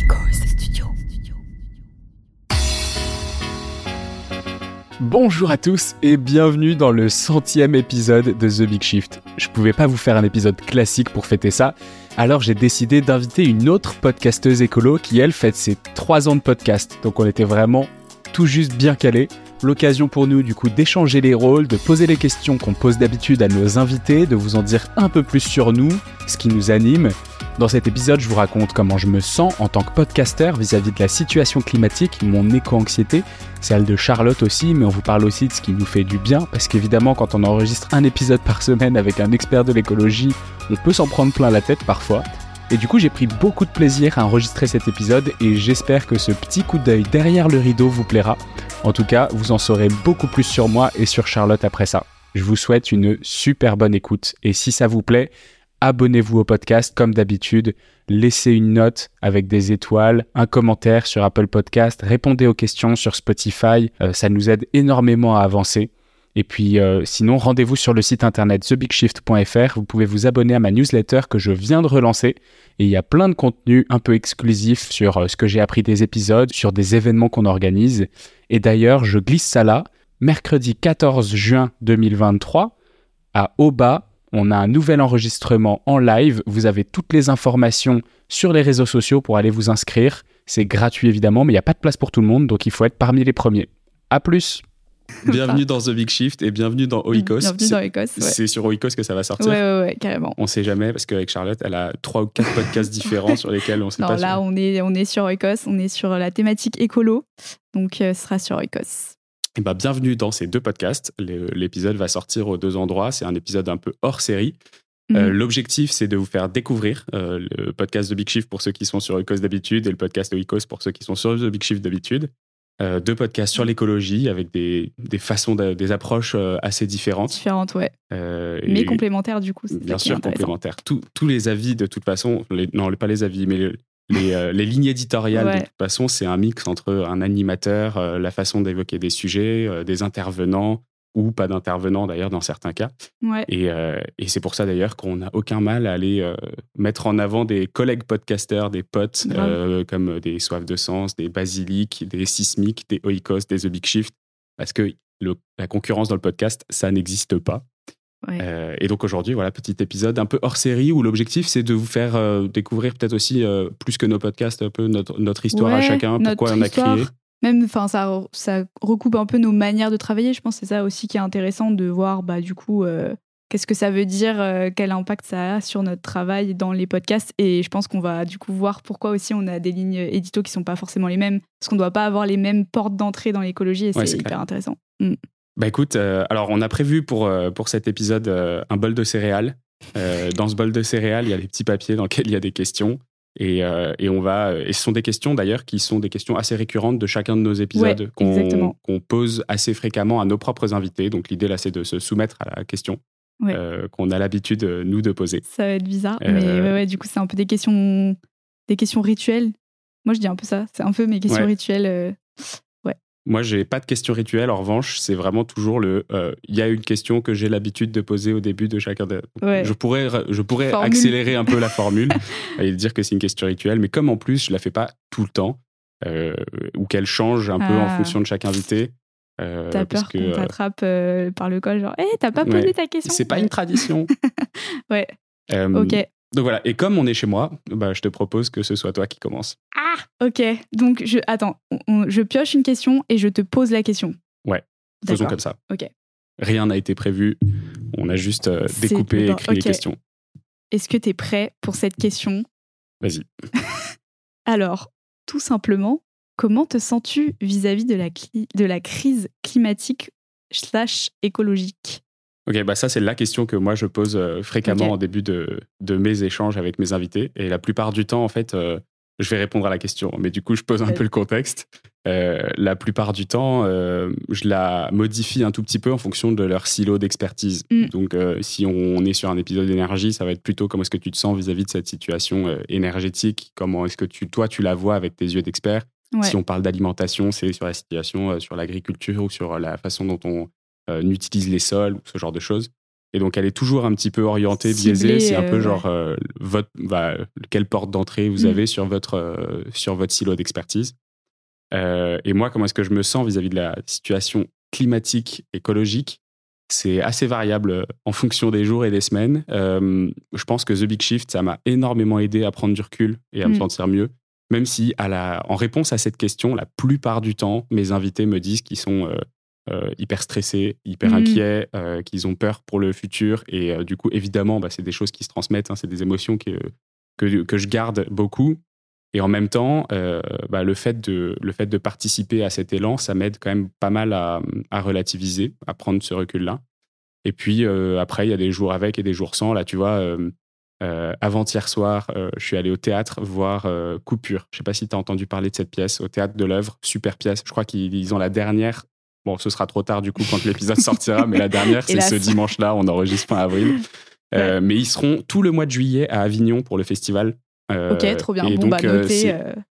Studio. Bonjour à tous et bienvenue dans le centième épisode de The Big Shift. Je pouvais pas vous faire un épisode classique pour fêter ça, alors j'ai décidé d'inviter une autre podcasteuse écolo qui elle fête ses 3 ans de podcast. Donc on était vraiment tout juste bien calés. L'occasion pour nous du coup d'échanger les rôles, de poser les questions qu'on pose d'habitude à nos invités, de vous en dire un peu plus sur nous, ce qui nous anime. Dans cet épisode, je vous raconte comment je me sens en tant que podcasteur vis-à-vis de la situation climatique, mon éco-anxiété, celle de Charlotte aussi, mais on vous parle aussi de ce qui nous fait du bien, parce qu'évidemment, quand on enregistre un épisode par semaine avec un expert de l'écologie, on peut s'en prendre plein la tête parfois. Et du coup, j'ai pris beaucoup de plaisir à enregistrer cet épisode et j'espère que ce petit coup d'œil derrière le rideau vous plaira. En tout cas, vous en saurez beaucoup plus sur moi et sur Charlotte après ça. Je vous souhaite une super bonne écoute et si ça vous plaît, abonnez-vous au podcast comme d'habitude, laissez une note avec des étoiles, un commentaire sur Apple Podcast, répondez aux questions sur Spotify, euh, ça nous aide énormément à avancer. Et puis euh, sinon, rendez-vous sur le site internet thebigshift.fr, vous pouvez vous abonner à ma newsletter que je viens de relancer. Et il y a plein de contenus un peu exclusifs sur euh, ce que j'ai appris des épisodes, sur des événements qu'on organise. Et d'ailleurs, je glisse ça là, mercredi 14 juin 2023 à Oba, on a un nouvel enregistrement en live. Vous avez toutes les informations sur les réseaux sociaux pour aller vous inscrire. C'est gratuit évidemment, mais il n'y a pas de place pour tout le monde, donc il faut être parmi les premiers. À plus Bienvenue dans The Big Shift et bienvenue dans Oikos. Bienvenue dans Oikos. Ouais. C'est sur Oikos que ça va sortir. Ouais, ouais, ouais, carrément. On sait jamais parce qu'avec Charlotte, elle a trois ou quatre podcasts différents sur lesquels on sait non, pas. Là, sur... on est, on est sur Oikos, on est sur la thématique écolo, donc euh, ce sera sur Oikos. Et bah, bienvenue dans ces deux podcasts. L'épisode va sortir aux deux endroits. C'est un épisode un peu hors série. Mhm. Euh, L'objectif, c'est de vous faire découvrir euh, le podcast de Big Shift pour ceux qui sont sur Oikos d'habitude et le podcast de Oikos pour ceux qui sont sur The Big Shift d'habitude. Euh, deux podcasts sur l'écologie avec des, des façons, de- des approches assez différentes. Différentes, ouais. Mais complémentaires, du coup. Bien sûr, complémentaires. Tous- tous les avis, de toute façon, les, non, pas les avis, mais les, euh, les lignes éditoriales, de toute façon, c'est un mix entre un animateur, euh, la façon d'évoquer des sujets, euh, des intervenants, ou pas d'intervenants d'ailleurs dans certains cas. Ouais. Et, et c'est pour ça d'ailleurs qu'on n'a aucun mal à aller mettre en avant des collègues podcasteurs, des potes, comme des Soif de Sens, des Basilic, des Sismic, des Oikos, des The Big Shift, parce que le- la concurrence dans le podcast, ça n'existe pas. Ouais. Euh, et donc aujourd'hui, voilà, petit épisode un peu hors série où l'objectif c'est de vous faire euh, découvrir peut-être aussi euh, plus que nos podcasts un peu notre, notre histoire à chacun, pourquoi on a histoire. créé. Même, enfin, ça, ça recoupe un peu nos manières de travailler. Je pense c'est ça aussi qui est intéressant de voir, bah, du coup, qu'est-ce que ça veut dire, quel impact ça a sur notre travail dans les podcasts. Et je pense qu'on va, du coup, voir pourquoi aussi on a des lignes édito qui sont pas forcément les mêmes. Parce qu'on doit pas avoir les mêmes portes d'entrée dans l'écologie et Ouais, c'est hyper clair. intéressant. Bah écoute, euh, alors on a prévu pour, euh, pour cet épisode euh, un bol de céréales. Dans ce bol de céréales, il y a des petits papiers dans lesquels il y a des questions. Et, et on va, et ce sont des questions d'ailleurs qui sont des questions assez récurrentes de chacun de nos épisodes Ouais, qu'on pose assez fréquemment à nos propres invités. Donc l'idée là, c'est de se soumettre à la question Ouais. qu'on a l'habitude nous de poser. Ça va être bizarre. Mais ouais, ouais, du coup, c'est un peu des questions, des questions rituelles. Moi, je dis un peu ça. C'est un peu mes questions rituelles. Moi, j'ai pas de questions rituelles. En revanche, c'est vraiment toujours le. euh, Il y a une question que j'ai l'habitude de poser au début de chacun des. Ouais. Je pourrais, je pourrais Formule. accélérer un peu la formule et dire que c'est une question rituelle, mais comme en plus, je la fais pas tout le temps euh, ou qu'elle change un peu en Ah. fonction de chaque invité. euh, T'as peur qu'on t'attrape par le col, genre, hé, t'as pas posé Ouais. ta question? C'est pas une tradition. Ouais, ok. Donc voilà. Et comme on est chez moi, bah, je te propose que ce soit toi qui commence. Ok, donc je attends, on- je pioche une question et je te pose la question. Ouais, Faisons comme ça. Ok. Rien n'a été prévu. On a juste euh, découpé et écrit les questions. Est-ce que t'es prêt pour cette question? Vas-y. Alors, tout simplement, comment te sens-tu vis-à-vis de la, de la crise climatique slash écologique? Ok, bah ça c'est la question que moi je pose euh, fréquemment Ok. en début de, de mes échanges avec mes invités. Et la plupart du temps, en fait, euh, je vais répondre à la question. Mais du coup, je pose un Ouais. peu le contexte. Euh, la plupart du temps, euh, je la modifie un tout petit peu en fonction de leur silo d'expertise. Mm. Donc, si on est sur un épisode d'énergie, ça va être plutôt comment est-ce que tu te sens vis-à-vis de cette situation énergétique? Comment est-ce que tu, toi, tu la vois avec tes yeux d'expert? Ouais. Si on parle d'alimentation, c'est sur la situation, sur l'agriculture ou sur la façon dont on euh, utilise les sols ou ce genre de choses. Et donc, elle est toujours un petit peu orientée, biaisée. C'est un peu genre votre, bah, quelle porte d'entrée vous mm. avez sur votre, sur votre silo d'expertise. et moi, comment est-ce que je me sens vis-à-vis -vis de la situation climatique, écologique? C'est assez variable en fonction des jours et des semaines. je pense que The Big Shift, ça m'a énormément aidé à prendre du recul et à me mm. sentir mieux. Même si, à la, en réponse à cette question, la plupart du temps, mes invités me disent qu'ils sont euh, hyper stressés, hyper mmh. inquiets, euh, qu'ils ont peur pour le futur. Et euh, du coup, évidemment, bah, c'est des choses qui se transmettent, hein, c'est des émotions que, que, je garde beaucoup. Et en même temps, bah, le, fait de, le fait de participer à cet élan, ça m'aide quand même pas mal à, relativiser, à prendre ce recul-là. Et puis après, il y a des jours avec et des jours sans. Là, tu vois, avant-hier soir, je suis allé au théâtre voir Coupure. Je ne sais pas si tu as entendu parler de cette pièce, au théâtre de l'œuvre. Super pièce. Je crois qu'ils ont la dernière Bon, ce sera trop tard du coup quand l'épisode sortira, mais la dernière, c'est ce dimanche-là, on enregistre fin avril. Euh, mais ils seront tout le mois de juillet à Avignon pour le festival. Euh, ok, trop bien. bon, bah, euh,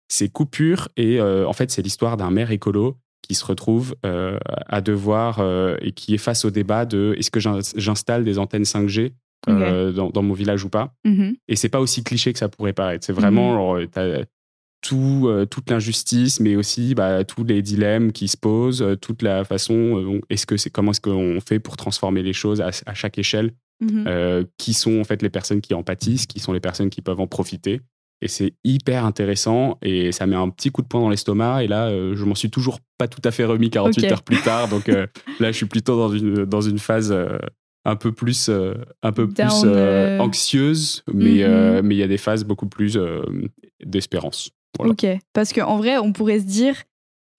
c'est coupure et en fait, c'est l'histoire d'un maire écolo qui se retrouve à devoir et qui est face au débat de est-ce que j'installe des antennes 5G dans, mon village ou pas. Mm-hmm. Et c'est pas aussi cliché que ça pourrait paraître. C'est vraiment, mm-hmm tout, euh, toute l'injustice, mais aussi bah, tous les dilemmes qui se posent, euh, toute la façon, euh, est-ce que c'est comment est-ce qu'on fait pour transformer les choses à, chaque échelle, mhm. qui sont en fait les personnes qui en pâtissent, qui sont les personnes qui peuvent en profiter. Et c'est hyper intéressant et ça met un petit coup de poing dans l'estomac. Et là, je m'en suis toujours pas tout à fait remis 48 heures plus tard. Donc là, je suis plutôt dans une, dans une phase un peu plus, un peu plus anxieuse, mais mhm. mais il y a des phases beaucoup plus d'espérance. Ok, parce qu'en vrai, on pourrait se dire,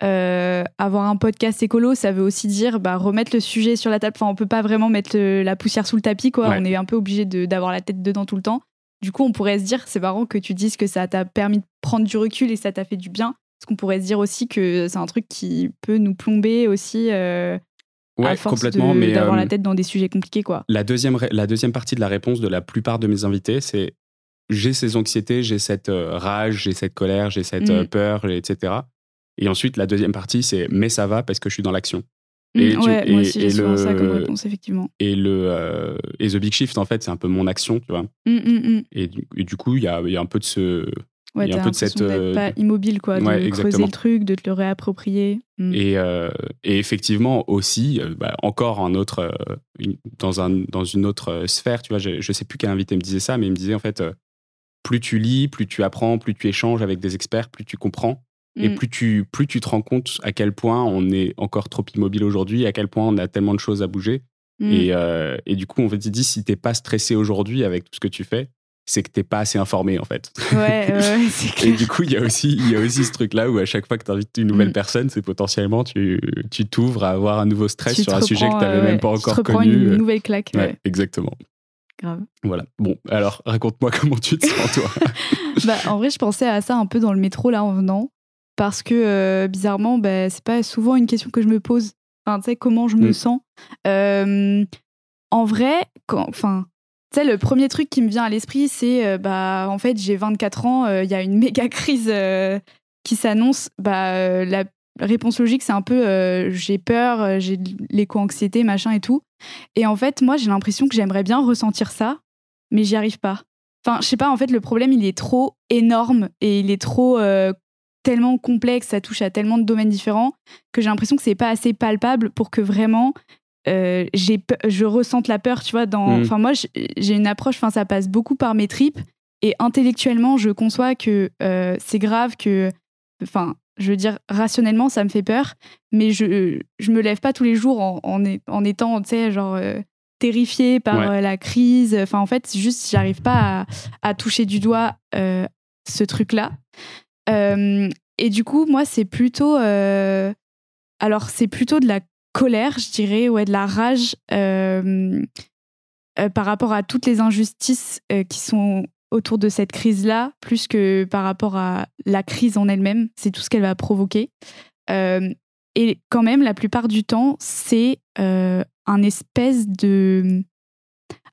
euh, avoir un podcast écolo, ça veut aussi dire bah, remettre le sujet sur la table. Enfin, on peut pas vraiment mettre la poussière sous le tapis, quoi. On est un peu obligé d'avoir la tête dedans tout le temps. Du coup, on pourrait se dire, c'est marrant que tu dises que ça t'a permis de prendre du recul et ça t'a fait du bien. Parce qu'on pourrait se dire aussi que c'est un truc qui peut nous plomber aussi. Euh, à force complètement, mais d'avoir la euh, tête dans des sujets compliqués, quoi. La deuxième, la deuxième partie de la réponse de la plupart de mes invités, c'est j'ai ces anxiétés, j'ai cette euh, rage, j'ai cette colère, j'ai cette euh, mm. peur, etc. Et ensuite, la deuxième partie, c'est mais ça va parce que je suis dans l'action. Mm, et, ouais, moi aussi, j'ai le, ça comme réponse, effectivement. Et, le, euh, et The Big Shift, en fait, c'est un peu mon action, tu vois. Mm, et, du coup, il y a, y a, un peu de ce. Ouais, il y a un peu de cette. pas immobile, quoi. De creuser le truc, de te le réapproprier. Et, et, effectivement, aussi, bah, encore un autre, dans, un, dans une autre sphère, tu vois, je, je sais plus quel invité me disait ça, mais il me disait, en fait, plus tu lis, plus tu apprends, plus tu échanges avec des experts, plus tu comprends. Et mm. plus tu, plus tu te rends compte à quel point on est encore trop immobile aujourd'hui, à quel point on a tellement de choses à bouger. Mm. Et, euh, et, du coup, on te dire, si t'es pas stressé aujourd'hui avec tout ce que tu fais, c'est que t'es pas assez informé en fait. Ouais, ouais c'est clair. Et du coup, il y a aussi, il y a aussi ce truc-là où à chaque fois que tu invites une nouvelle mm. personne, c'est potentiellement tu, tu t'ouvres à avoir un nouveau stress sur un sujet que tu n'avais même pas encore tu te connu. une nouvelle claque. Ouais, exactement. Voilà. Bon, alors raconte-moi comment tu te sens, toi. bah, en vrai, je pensais à ça un peu dans le métro là en venant. Parce que euh, bizarrement, bah, c'est pas souvent une question que je me pose. Enfin, tu sais, comment je me mm. sens. Euh, en vrai, enfin, tu sais, le premier truc qui me vient à l'esprit, c'est euh, bah, en fait, j'ai 24 ans, il y a une méga crise qui s'annonce. Bah, la réponse logique, c'est un peu j'ai peur, j'ai l'éco-anxiété, machin et tout. Et en fait, moi, j'ai l'impression que j'aimerais bien ressentir ça, mais j'y arrive pas. Enfin, je sais pas, en fait, le problème, il est trop énorme et il est trop euh, tellement complexe, ça touche à tellement de domaines différents que j'ai l'impression que c'est pas assez palpable pour que vraiment euh, je ressente la peur, tu vois. Dans, mm. enfin, moi, j'ai une approche, enfin, ça passe beaucoup par mes tripes et intellectuellement, je conçois que euh, c'est grave que, enfin, je veux dire, rationnellement, ça me fait peur, mais je, je me lève pas tous les jours en, en, étant, tu sais, genre, euh, terrifiée par euh, la crise. Enfin, en fait, juste, j'arrive pas à, toucher du doigt euh, ce truc-là. et du coup, moi, c'est plutôt. alors, c'est plutôt de la colère, je dirais, ouais, de la rage par rapport à toutes les injustices qui sont autour de cette crise-là, plus que par rapport à la crise en elle-même. C'est tout ce qu'elle va provoquer. Euh, et quand même, la plupart du temps, c'est euh, un espèce de,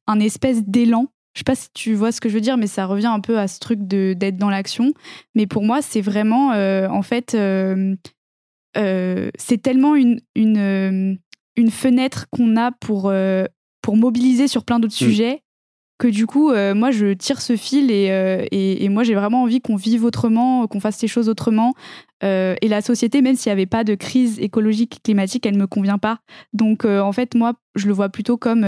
un espèce d'élan. Je sais pas si tu vois ce que je veux dire, mais ça revient un peu à ce truc de d'être dans l'action. Mais pour moi, c'est vraiment, euh, en fait, c'est tellement une, une, une fenêtre qu'on a pour pour mobiliser sur plein d'autres Mm. sujets que du coup, euh, moi, je tire ce fil et, euh, et, moi, j'ai vraiment envie qu'on vive autrement, qu'on fasse les choses autrement. Euh, et la société, même s'il n'y avait pas de crise écologique, climatique, elle ne me convient pas. Donc, en fait, moi, je le vois plutôt comme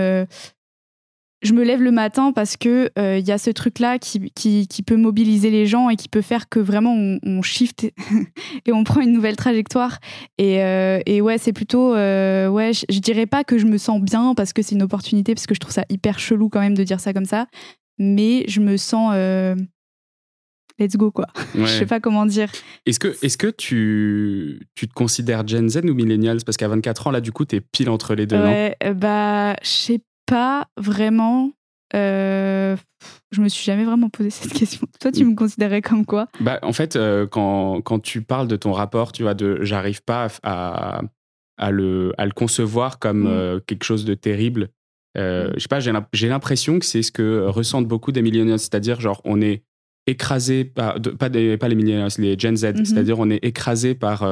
je me lève le matin parce que euh, il y a ce truc-là qui, qui, qui peut mobiliser les gens et qui peut faire que vraiment on, on shift et on prend une nouvelle trajectoire. Et, euh, et ouais, c'est plutôt, euh, ouais, je, je dirais pas que je me sens bien parce que c'est une opportunité, parce que je trouve ça hyper chelou quand même de dire ça comme ça, mais je me sens, euh, let's go quoi. Ouais. Je sais pas comment dire. Est-ce que, est que tu, tu te considères Gen Z ou Millennials? Parce qu'à 24 ans, là, du coup, t'es pile entre les deux, non? Ouais, euh, bah, je sais pas vraiment. Euh, je me suis jamais vraiment posé cette question. Toi, tu me considérais comme quoi? Bah, en fait, euh, quand, quand tu parles de ton rapport, tu vois, de j'arrive pas à, à, le, à le concevoir comme Mm. euh, quelque chose de terrible. Mm. Je sais pas, j'ai l'im- j'ai l'impression que c'est ce que ressentent beaucoup des millennials, c'est-à-dire, genre, on est écrasé par, de- pas, des, pas les millennials, les Gen Z, Mhm. c'est-à-dire, on est écrasé par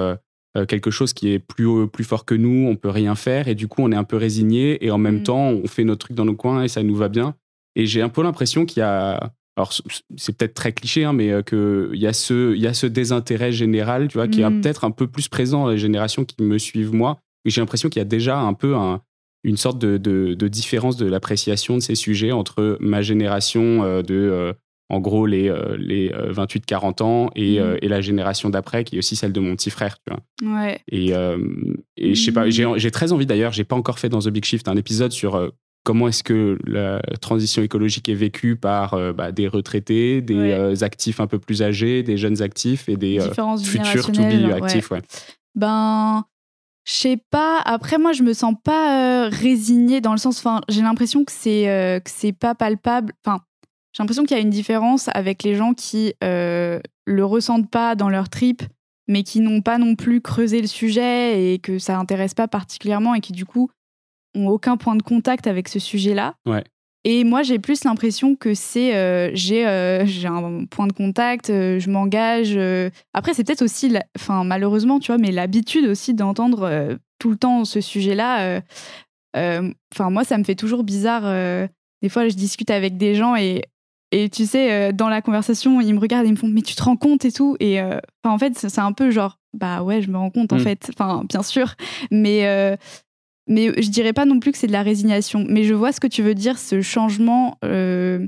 euh, quelque chose qui est plus, plus fort que nous, on peut rien faire, et du coup, on est un peu résigné, et en même Mm. temps, on fait nos trucs dans nos coins, et ça nous va bien. Et j'ai un peu l'impression qu'il y a. Alors, c'est peut-être très cliché, hein, mais euh, qu'il y, a ce- y a ce désintérêt général, tu vois, qui est Mm. peut-être un peu plus présent dans les générations qui me suivent moi. Et j'ai l'impression qu'il y a déjà un peu un- une sorte de, de- de différence de l'appréciation de ces sujets entre ma génération euh, de, en gros, les, euh, les 28-40 ans et, Mm. euh, et la génération d'après, qui est aussi celle de mon petit frère, tu vois. Ouais. Et, euh, et je sais pas, j'ai très envie d'ailleurs, j'ai pas encore fait dans The Big Shift un épisode sur euh, comment est-ce que la transition écologique est vécue par euh, bah, des retraités, des Ouais. euh, actifs un peu plus âgés, des jeunes actifs et des euh, futurs to générationnelles, be genre, ouais. actifs. Ouais. Ben, je sais pas. Après, moi, je me sens pas euh, résignée dans le sens. Enfin, j'ai l'impression que c'est euh, que c'est pas palpable. Enfin, j'ai l'impression qu'il y a une différence avec les gens qui euh, le ressentent pas dans leur trip, mais qui n'ont pas non plus creusé le sujet et que ça intéresse pas particulièrement et qui du coup ont aucun point de contact avec ce sujet-là. Ouais. Et moi, j'ai plus l'impression que c'est euh, j'ai euh, j'ai un point de contact, euh, je m'engage. Après, c'est peut-être aussi, enfin malheureusement, tu vois, mais l'habitude aussi d'entendre tout le temps ce sujet-là. Enfin, moi, ça me fait toujours bizarre. des fois, je discute avec des gens et et tu sais, euh, dans la conversation, ils me regardent et ils me font mais tu te rends compte et tout. Et euh, en fait, c'est un peu genre bah ouais, je me rends compte en Mm. fait. Enfin, bien sûr, mais euh, mais je dirais pas non plus que c'est de la résignation. Mais je vois ce que tu veux dire, ce changement euh,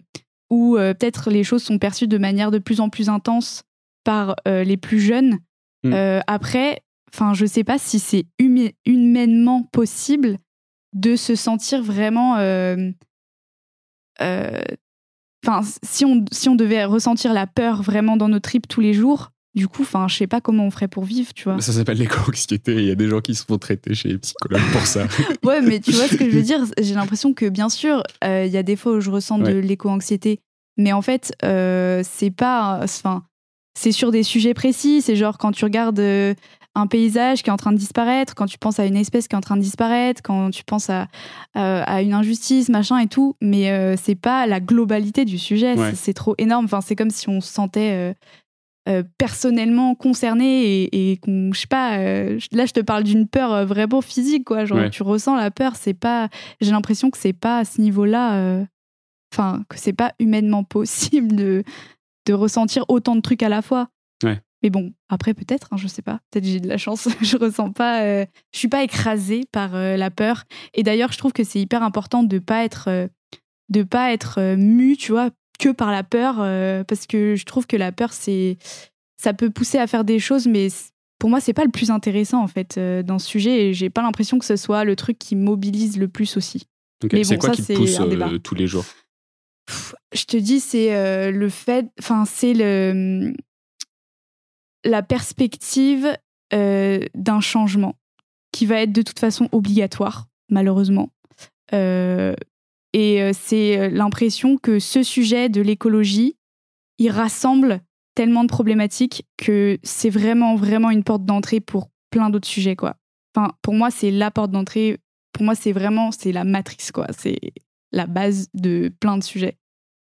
où euh, peut-être les choses sont perçues de manière de plus en plus intense par les plus jeunes. Mm. Après, enfin, je sais pas si c'est humainement possible de se sentir vraiment. euh, Enfin, si on, si on devait ressentir la peur vraiment dans nos tripes tous les jours, du coup, enfin, je sais pas comment on ferait pour vivre, tu vois. Ça s'appelle l'éco-anxiété. Il y a des gens qui se font traiter chez les psychologues pour ça. Ouais, mais tu vois ce que je veux dire? J'ai l'impression que, bien sûr, euh, il y a des fois où je ressens de l'éco-anxiété, mais en fait, euh, c'est pas. Enfin, c'est sur des sujets précis. C'est genre quand tu regardes euh, un paysage qui est en train de disparaître, quand tu penses à une espèce qui est en train de disparaître, quand tu penses à, à, à une injustice, machin et tout. Mais euh, c'est pas la globalité du sujet. Ouais. C'est- trop énorme. Enfin, c'est comme si on se sentait. euh, euh, personnellement concerné et, et qu'on je sais pas euh, là je te parle d'une peur euh, vraiment physique quoi genre Ouais. tu ressens la peur c'est pas j'ai l'impression que c'est pas à ce niveau là enfin que c'est pas humainement possible de de ressentir autant de trucs à la fois. Mais bon après peut-être hein, je sais pas. Peut-être j'ai de la chance je ressens pas euh, je suis pas écrasée par euh, la peur. Et d'ailleurs je trouve que c'est hyper important de pas être euh, de pas être euh, mu tu vois que par la peur euh, parce que je trouve que la peur c'est ça peut pousser à faire des choses mais pour moi c'est pas le plus intéressant en fait dans ce sujet et j'ai pas l'impression que ce soit le truc qui mobilise le plus aussi. Ok, Mais c'est bon, quoi ça, qui te c'est pousse tous les jours? Pff, je te dis c'est le fait enfin c'est le la perspective euh, d'un changement qui va être de toute façon obligatoire malheureusement. Euh, et euh, c'est l'impression que ce sujet de l'écologie il rassemble tellement de problématiques que c'est vraiment vraiment une porte d'entrée pour plein d'autres sujets quoi. Enfin pour moi c'est la porte d'entrée. Pour moi c'est vraiment c'est la matrice quoi. C'est la base de plein de sujets.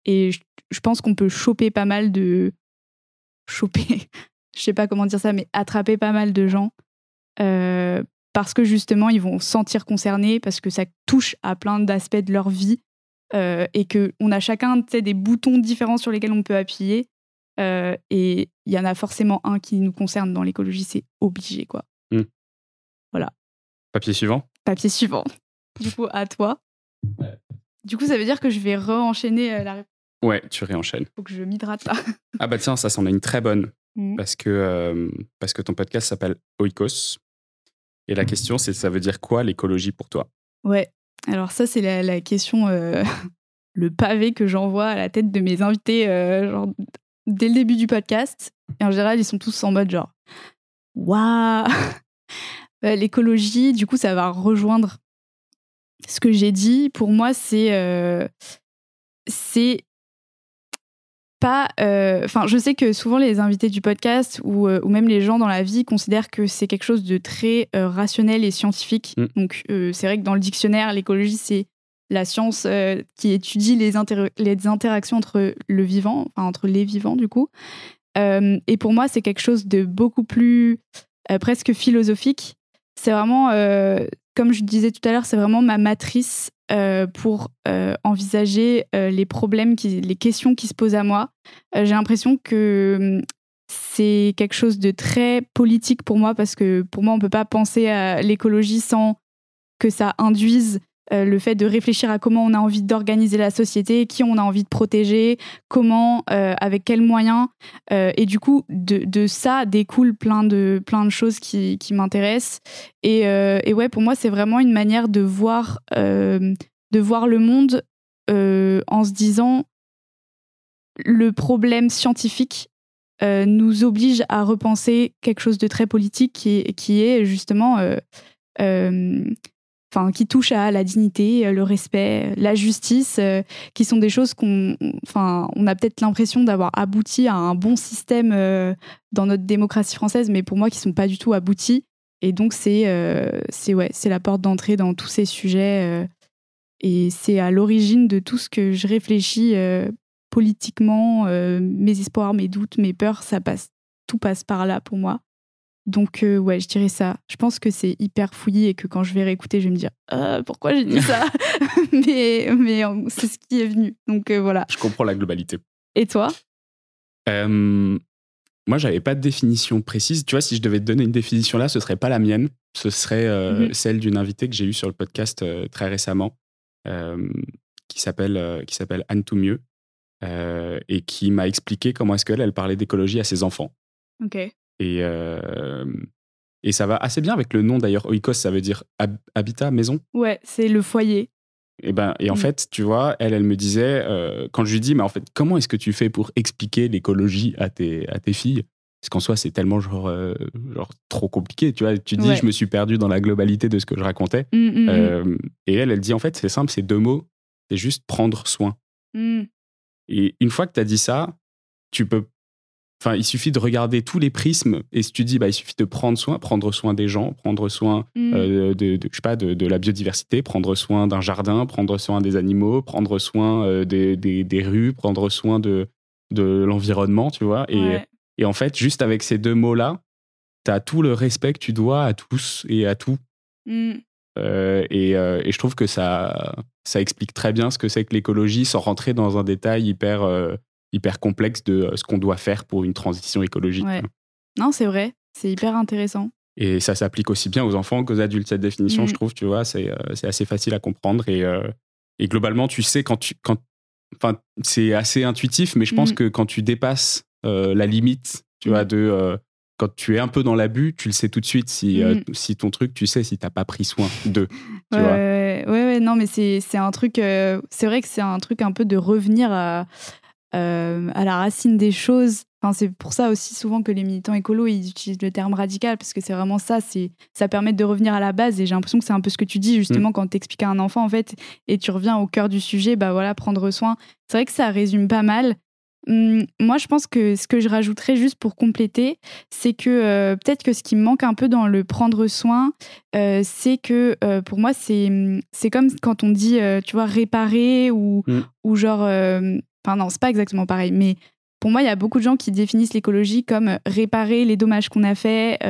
Et je pense qu'on peut choper pas mal de choper je sais pas comment dire ça mais attraper pas mal de gens euh, parce que justement, ils vont se sentir concernés, parce que ça touche à plein d'aspects de leur vie euh, et qu'on a chacun des boutons différents sur lesquels on peut appuyer. Euh, et il y en a forcément un qui nous concerne dans l'écologie, c'est obligé, quoi. Hmm. Voilà. Papier suivant Papier suivant. Du coup, à toi. Du coup, ça veut dire que je vais re-enchaîner la réponse. Ouais, tu réenchaînes. Faut que je m'hydrate là. ah bah tiens, ça, c'en est une très bonne. Hmm. Parce, que, parce que ton podcast s'appelle Oikos. Et la question, c'est ça veut dire quoi l'écologie pour toi? Ouais. Alors ça, c'est la, question, le pavé que j'envoie à la tête de mes invités genre, dès le début du podcast. Et en général, ils sont tous en mode genre, waouh, l'écologie, du coup, ça va rejoindre ce que j'ai dit. Pour moi, c'est euh, c'est pas. Euh, enfin, je sais que souvent les invités du podcast ou, euh, ou, même les gens dans la vie considèrent que c'est quelque chose de très rationnel et scientifique. Mm. Donc, c'est vrai que dans le dictionnaire, l'écologie, c'est la science euh, qui étudie les, les, interactions entre le vivant, enfin, entre les vivants du coup. Euh, et pour moi, c'est quelque chose de beaucoup plus euh, presque philosophique. C'est vraiment, comme je disais tout à l'heure, c'est vraiment ma matrice pour envisager les problèmes, les questions qui se posent à moi. J'ai l'impression que hum, c'est quelque chose de très politique pour moi parce que pour moi, on ne peut pas penser à l'écologie sans que ça induise euh, le fait de réfléchir à comment on a envie d'organiser la société, qui on a envie de protéger, comment, euh, avec quels moyens. Euh, et du coup, de, ça découle plein de, plein de choses qui, m'intéressent. Et, ouais, pour moi, c'est vraiment une manière de voir, de voir le monde en se disant le problème scientifique nous oblige à repenser quelque chose de très politique qui, qui est justement enfin qui touchent à la dignité, euh, le respect, la justice, euh, qui sont des choses qu'on, enfin, on a peut-être l'impression d'avoir abouti à un bon système euh, dans notre démocratie française, mais pour moi, qui sont pas du tout aboutis. Et donc c'est, c'est ouais, c'est la porte d'entrée dans tous ces sujets, et c'est à l'origine de tout ce que je réfléchis politiquement, mes espoirs, mes doutes, mes peurs, ça passe, tout passe par là pour moi. Donc, euh, ouais, je dirais ça. Je pense que c'est hyper fouillis et que quand je vais réécouter, je vais me dire ah, pourquoi j'ai dit ça Mais, mais euh, c'est ce qui est venu. Donc, euh, voilà. Je comprends la globalité. Et toi? Moi, j'avais pas de définition précise. Tu vois, si je devais te donner une définition là, ce serait pas la mienne. Ce serait mhm. celle d'une invitée que j'ai eue sur le podcast très récemment, qui s'appelle qui s'appelle Anne Toumieux, et qui m'a expliqué comment est-ce qu'elle elle parlait d'écologie à ses enfants. Ok. Et, euh, et ça va assez bien avec le nom d'ailleurs. Oikos, ça veut dire habitat, maison? Ouais, c'est le foyer. Et, ben, et en mm. fait, tu vois, elle, elle me disait, euh, quand je lui dis, mais en fait, comment est-ce que tu fais pour expliquer l'écologie à tes, à tes filles? Parce qu'en soi, c'est tellement genre, euh, genre trop compliqué. Tu vois, tu dis, je me suis perdu dans la globalité de ce que je racontais. Mm, mm, et elle, elle dit, en fait, c'est simple, c'est deux mots. C'est juste prendre soin. Et une fois que tu as dit ça, tu peux Enfin, il suffit de regarder tous les prismes et si tu dis, bah, il suffit de prendre soin, prendre soin des gens, prendre soin mm. euh, de, je sais pas, de, la biodiversité, prendre soin d'un jardin, prendre soin des animaux, prendre soin euh, des, des, rues, prendre soin de, de l'environnement, tu vois. Et, et en fait, juste avec ces deux mots-là, tu as tout le respect que tu dois à tous et à tout. Mm. Euh, et, et, je trouve que ça, ça explique très bien ce que c'est que l'écologie sans rentrer dans un détail hyper hyper complexe de euh, ce qu'on doit faire pour une transition écologique. Non, c'est vrai, c'est hyper intéressant. Et ça s'applique aussi bien aux enfants qu'aux adultes, cette définition, je mm. trouve, tu vois, c'est euh, assez facile à comprendre. Et, euh, et globalement, tu sais, quand tu. Quand, enfin, c'est assez intuitif, mais je pense mm. que quand tu dépasses la limite, tu vois, mm. de. quand tu es un peu dans l'abus, tu le sais tout de suite si, si ton truc, tu sais si tu n'as pas pris soin de. Tu ouais, vois. Ouais, ouais, non, mais c'est un truc. c'est vrai que c'est un truc un peu de revenir à, euh, à la racine des choses. Enfin, c'est pour ça aussi souvent que les militants écolos ils utilisent le terme radical parce que c'est vraiment ça. C'est ça permet de revenir à la base et j'ai l'impression que c'est un peu ce que tu dis justement mm. quand tu expliques à un enfant en fait et tu reviens au cœur du sujet. Bah voilà, prendre soin. C'est vrai que ça résume pas mal. Hum, moi, je pense que ce que je rajouterais juste pour compléter, c'est que euh, peut-être que ce qui me manque un peu dans le prendre soin, euh, c'est que pour moi, c'est c'est comme quand on dit, tu vois, réparer ou, mm. ou genre Enfin, non, c'est pas exactement pareil, mais pour moi, il y a beaucoup de gens qui définissent l'écologie comme réparer les dommages qu'on a faits,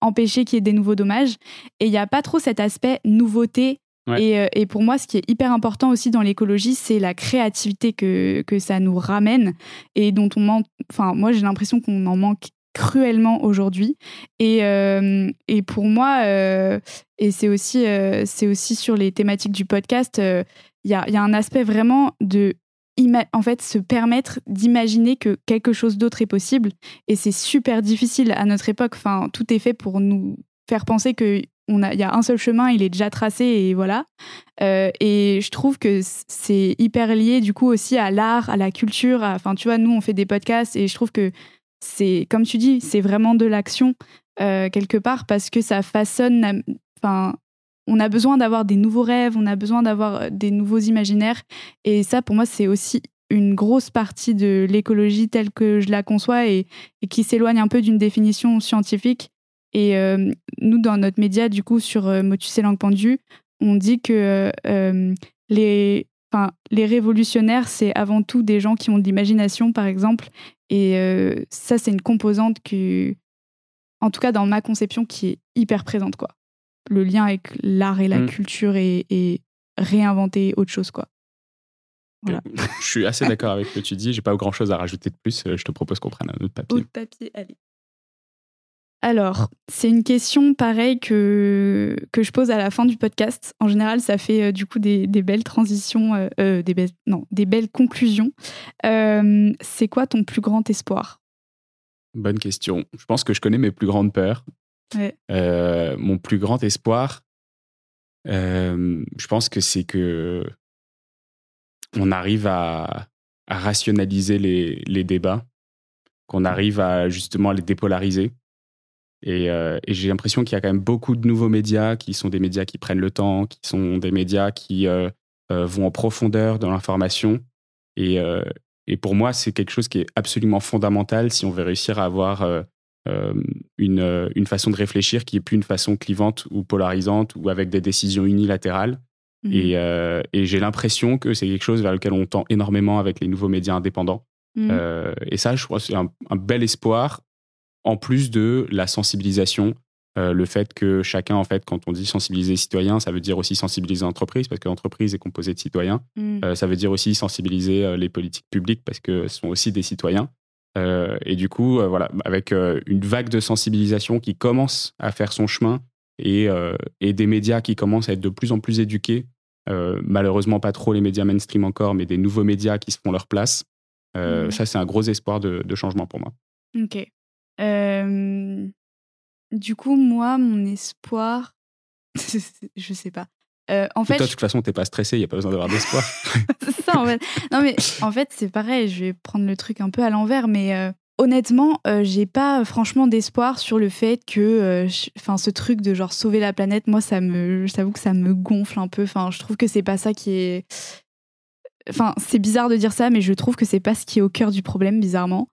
empêcher qu'il y ait des nouveaux dommages. Et il n'y a pas trop cet aspect nouveauté. Et, pour moi, ce qui est hyper important aussi dans l'écologie, c'est la créativité que, que ça nous ramène et dont on manque. Enfin, moi, j'ai l'impression qu'on en manque cruellement aujourd'hui. Et, euh, et pour moi, euh, et c'est aussi, euh, c'est aussi sur les thématiques du podcast, il y a, y, a, un aspect vraiment de en fait se permettre d'imaginer que quelque chose d'autre est possible. Et c'est super difficile à notre époque. Enfin, tout est fait pour nous faire penser que on a, il y a un seul chemin, il est déjà tracé et voilà. et je trouve que c'est hyper lié du coup aussi à l'art, à la culture. Enfin, tu vois, nous on fait des podcasts et je trouve que c'est comme tu dis, c'est vraiment de l'action euh, quelque part parce que ça façonne. Enfin, on a besoin d'avoir des nouveaux rêves, on a besoin d'avoir euh, des nouveaux imaginaires, et ça, pour moi, c'est aussi une grosse partie de l'écologie telle que je la conçois et, qui s'éloigne un peu d'une définition scientifique. Et euh, nous, dans notre média, du coup, sur Motus et Langue Pendue, on dit que les, les révolutionnaires, c'est avant tout des gens qui ont de l'imagination, par exemple. Et euh, ça, c'est une composante qui, en tout cas dans ma conception, qui est hyper présente. quoi. Le lien avec l'art et la mm. culture et, réinventer autre chose. quoi. Voilà. Je suis assez d'accord avec ce que tu dis. J'ai pas grand chose à rajouter de plus. Je te propose qu'on prenne un autre papier. Autre papier, allez. Alors, c'est une question pareille que, que je pose à la fin du podcast. En général, ça fait euh, du coup des, belles transitions, euh, euh, des, belles, non, des belles conclusions. c'est quoi ton plus grand espoir? Bonne question. Je pense que je connais mes plus grandes peurs. Mon plus grand espoir, je pense que c'est que on arrive à, rationaliser les, les débats, qu'on arrive à justement les dépolariser. Euh, et, j'ai l'impression qu'il y a quand même beaucoup de nouveaux médias qui sont des médias qui prennent le temps, qui sont des médias qui euh, euh, vont en profondeur dans l'information. Et, et, pour moi, c'est quelque chose qui est absolument fondamental si on veut réussir à avoir une, une, façon de réfléchir qui est plus une façon clivante ou polarisante ou avec des décisions unilatérales. Mmh. Et, et j'ai l'impression que c'est quelque chose vers lequel on tend énormément avec les nouveaux médias indépendants. Mmh. et ça, je crois, c'est un, un, bel espoir en plus de la sensibilisation, euh, le fait que chacun, en fait, quand on dit sensibiliser les citoyens, ça veut dire aussi sensibiliser l'entreprise, parce que l'entreprise est composée de citoyens. Euh, ça veut dire aussi sensibiliser euh, les politiques publiques, parce que ce sont aussi des citoyens. Et du coup, voilà, avec une vague de sensibilisation qui commence à faire son chemin et, et, des médias qui commencent à être de plus en plus éduqués, malheureusement pas trop les médias mainstream encore, mais des nouveaux médias qui se font leur place, ça c'est un gros espoir de, de changement pour moi. Ok du coup, moi, mon espoir, je sais pas. En fait, toi, de toute façon, t'es pas stressé, il y a pas besoin d'avoir d'espoir. c'est ça, en fait. Non, mais en fait, c'est pareil. Je vais prendre le truc un peu à l'envers, mais honnêtement, j'ai pas franchement d'espoir sur le fait que, enfin, ce truc de genre sauver la planète, moi, ça me, j'avoue que ça me gonfle un peu. Enfin, je trouve que c'est pas ça qui est. Enfin, c'est bizarre de dire ça, mais je trouve que c'est pas ce qui est au cœur du problème, bizarrement.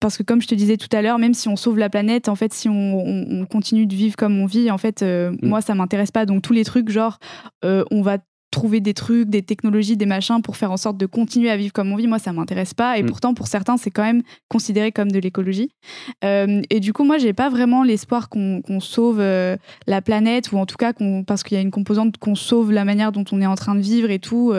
Parce que comme je te disais tout à l'heure, même si on sauve la planète, en fait, si on, continue de vivre comme on vit, en fait, euh, mm. moi, ça m'intéresse pas. Donc tous les trucs, genre, euh, on va trouver des trucs, des technologies, des machins pour faire en sorte de continuer à vivre comme on vit, moi, ça m'intéresse pas. Et mm. pourtant, pour certains, c'est quand même considéré comme de l'écologie. Euh, et du coup, moi, j'ai pas vraiment l'espoir qu'on sauve la planète, ou en tout cas, parce qu'il y a une composante qu'on sauve la manière dont on est en train de vivre et tout.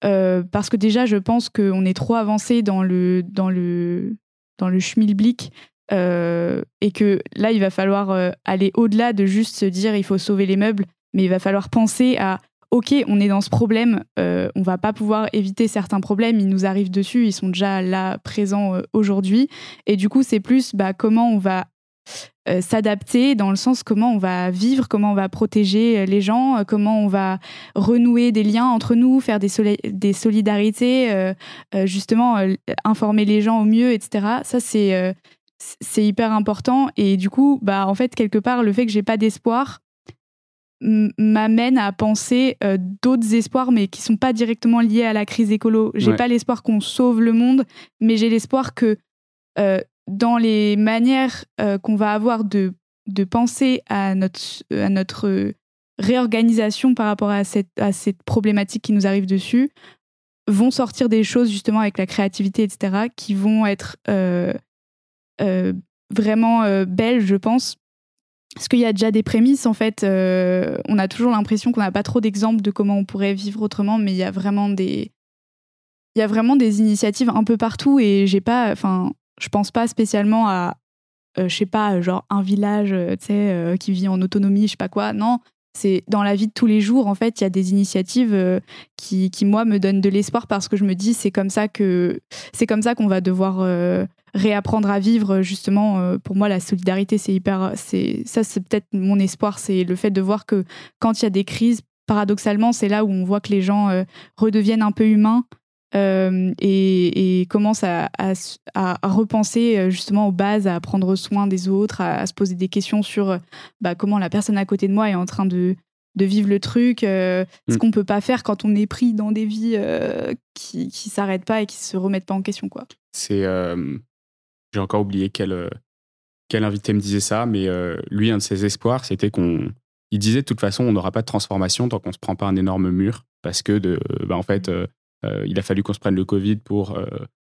parce que déjà, je pense qu'on est trop avancé dans le, dans le dans le schmilblick euh, et que là, il va falloir euh, aller au-delà de juste se dire il faut sauver les meubles, mais il va falloir penser à ok, on est dans ce problème, euh, on va pas pouvoir éviter certains problèmes, ils nous arrivent dessus, ils sont déjà là présents euh, aujourd'hui, et du coup, c'est plus bah, comment on va euh, s'adapter dans le sens comment on va vivre, comment on va protéger euh, les gens, euh, comment on va renouer des liens entre nous, faire des, des solidarités, justement informer les gens au mieux, etc. Ça, c'est c'est hyper important. Et du coup, bah, en fait, quelque part, le fait que j'ai pas d'espoir m'amène à penser d'autres espoirs, mais qui sont pas directement liés à la crise écolo. J'ai pas l'espoir qu'on sauve le monde, mais j'ai l'espoir que dans les manières euh, qu'on va avoir de, penser à notre, réorganisation par rapport à cette, problématique qui nous arrive dessus, vont sortir des choses justement avec la créativité, etc., qui vont être vraiment belles, je pense. Parce qu'il y a déjà des prémices, en fait. on a toujours l'impression qu'on n'a pas trop d'exemples de comment on pourrait vivre autrement, mais il y a vraiment des, il y a vraiment des initiatives un peu partout et j'ai pas, enfin, je pense pas spécialement à, euh, je sais pas, genre un village, euh, tu sais, euh, qui vit en autonomie, je sais pas quoi. Non, c'est dans la vie de tous les jours, en fait, il y a des initiatives qui, qui, moi, me donnent de l'espoir parce que je me dis, c'est comme ça que c'est comme ça qu'on va devoir réapprendre à vivre. Justement, pour moi, la solidarité, c'est hyper, c'est ça, c'est peut-être mon espoir, c'est le fait de voir que quand il y a des crises, paradoxalement, c'est là où on voit que les gens redeviennent un peu humains euh, et, et, commence à, repenser euh, justement aux bases, à prendre soin des autres, à, se poser des questions sur euh, bah, comment la personne à côté de moi est en train de, de vivre le truc, ce mm. qu'on peut pas faire quand on est pris dans des vies qui, qui s'arrêtent pas et qui se remettent pas en question. quoi. C'est, j'ai encore oublié quel, quel invité me disait ça, mais lui, un de ses espoirs, c'était qu'on, il disait de toute façon, on n'aura pas de transformation tant qu'on se prend pas un énorme mur, parce que de, bah, en fait mm. Euh, il a fallu qu'on se prenne le Covid pour euh,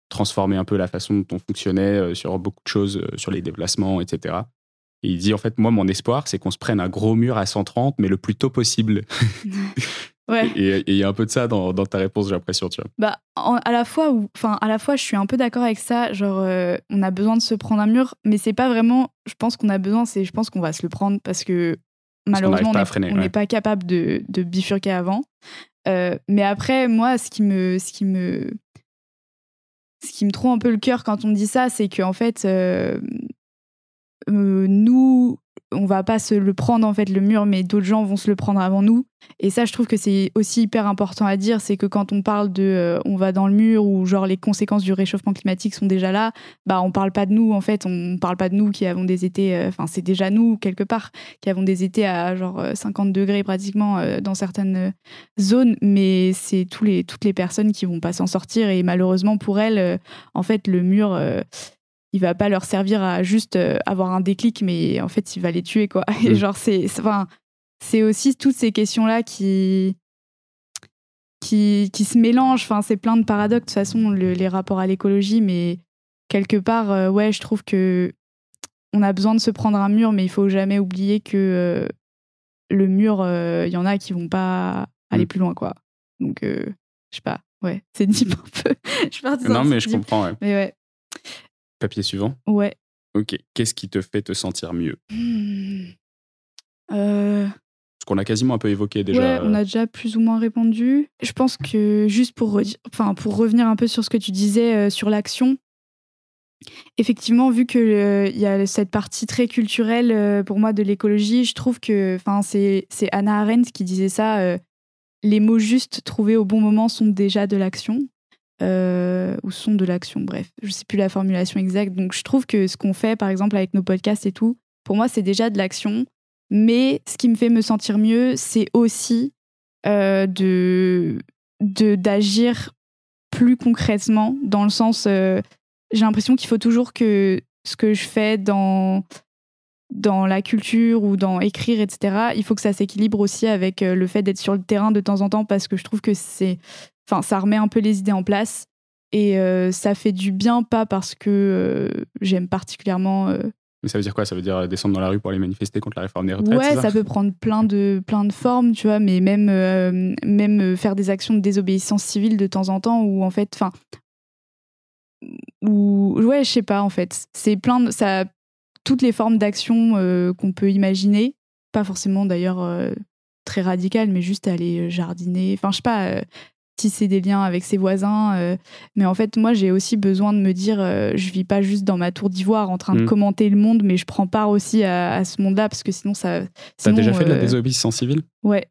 transformer un peu la façon dont on fonctionnait euh, sur beaucoup de choses, sur les déplacements, etc. Et il dit en fait, moi, mon espoir, c'est qu'on se prenne un gros mur à 130, mais le plus tôt possible. ouais. Et il y a un peu de ça dans, ta réponse, j'ai l'impression, tu vois. Bah, à la fois, enfin, à la fois, je suis un peu d'accord avec ça. Genre, on a besoin de se prendre un mur, mais c'est pas vraiment. Je pense qu'on a besoin, c'est, je pense qu'on va se le prendre parce que malheureusement, on n'est pas capable de, de, bifurquer avant. Euh, mais après, moi, ce qui me, ce qui me, ce qui me trouve un peu le cœur quand on dit ça, c'est qu'en fait, euh, euh, nous, on va pas se le prendre en fait le mur, mais d'autres gens vont se le prendre avant nous. Et ça, je trouve que c'est aussi hyper important à dire, c'est que quand on parle de euh, on va dans le mur ou genre les conséquences du réchauffement climatique sont déjà là, bah on parle pas de nous en fait, on parle pas de nous qui avons des étés, euh, enfin c'est déjà nous quelque part qui avons des étés à genre 50 degrés pratiquement euh, dans certaines zones, mais c'est tous les toutes les personnes qui vont pas s'en sortir. Et malheureusement pour elles, en fait le mur il va pas leur servir à juste euh, avoir un déclic, mais en fait, il va les tuer, quoi. Et mm. genre, c'est, enfin, c'est aussi toutes ces questions-là qui, qui, qui se mélangent. Enfin, c'est plein de paradoxes, de toute façon, les rapports à l'écologie, mais quelque part, euh, ouais, je trouve que on a besoin de se prendre un mur, mais il faut jamais oublier que euh, le mur, il y en a qui vont pas aller mm. plus loin, quoi. Donc, je sais pas, ouais, c'est deep un peu. je non, mais je comprends, ouais. Mais ouais. Papier suivant? Ouais. Ok. Qu'est-ce qui te fait te sentir mieux? Hmm. euh... Ce qu'on a quasiment un peu évoqué déjà. Ouais, on a déjà plus ou moins répondu. Je pense que juste pour, enfin, pour revenir un peu sur ce que tu disais euh, sur l'action, effectivement, vu qu'il euh, y a cette partie très culturelle euh, pour moi de l'écologie, je trouve que c'est Anna Arendt qui disait ça. les mots justes trouvés au bon moment sont déjà de l'action. Euh, ou sont de l'action, bref, je sais plus la formulation exacte. Donc je trouve que ce qu'on fait, par exemple, avec nos podcasts et tout, pour moi, c'est déjà de l'action. Mais ce qui me fait me sentir mieux, c'est aussi euh, de d'agir plus concrètement, dans le sens, euh, j'ai l'impression qu'il faut toujours que ce que je fais dans dans la culture ou dans écrire, etc., il faut que ça s'équilibre aussi avec le fait d'être sur le terrain de temps en temps parce que je trouve que c'est Enfin, ça remet un peu les idées en place. Et euh, ça fait du bien, pas parce que euh, j'aime particulièrement. Euh, Mais ça veut dire quoi? Ça veut dire descendre dans la rue pour aller manifester contre la réforme des retraites Ouais, ça, peut prendre plein de, plein de formes, tu vois, mais même, même faire des actions de désobéissance civile de temps en temps, ou en fait, enfin. Ou. Ouais, je sais pas, en fait. C'est plein de. Ça, toutes les formes d'action qu'on peut imaginer, pas forcément d'ailleurs très radicales, mais juste aller jardiner. Enfin, je sais pas, tisser des liens avec ses voisins. Euh, mais en fait, moi, j'ai aussi besoin de me dire, euh, je vis pas juste dans ma tour d'ivoire en train de mm. commenter le monde, mais je prends part aussi à, ce monde-là parce que sinon, ça. T'as déjà fait de la euh, désobéissance civile? Ouais,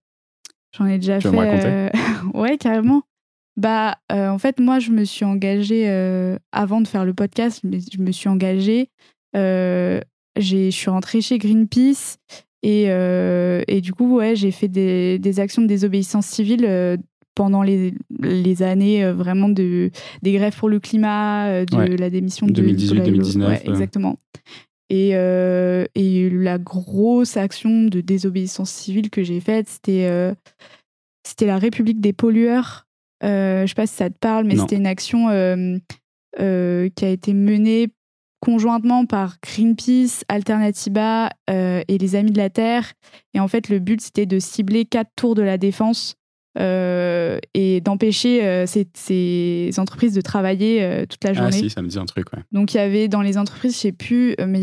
j'en ai déjà tu fait. Me raconter? ouais, carrément. Bah, en fait, moi, je me suis engagée avant de faire le podcast. Je me suis engagée. je suis rentrée chez Greenpeace. Et, et, du coup, ouais, j'ai fait des, des, actions de désobéissance civile pendant les, les années euh, vraiment de, des grèves pour le climat, euh, de la démission de 2018-2019. Ouais, exactement. Et, euh, et, la grosse action de désobéissance civile que j'ai faite, c'était c'était la République des pollueurs Euh, je sais pas si ça te parle, mais Non. c'était une action euh, euh, qui a été menée conjointement par Greenpeace, Alternativa euh, et les Amis de la Terre. Et en fait, le but, c'était de cibler quatre tours de la défense euh, et d'empêcher euh, ces, ces entreprises de travailler euh, toute la Ah journée. si, ça me dit un truc, ouais. Donc il y avait dans les entreprises, je sais plus, mais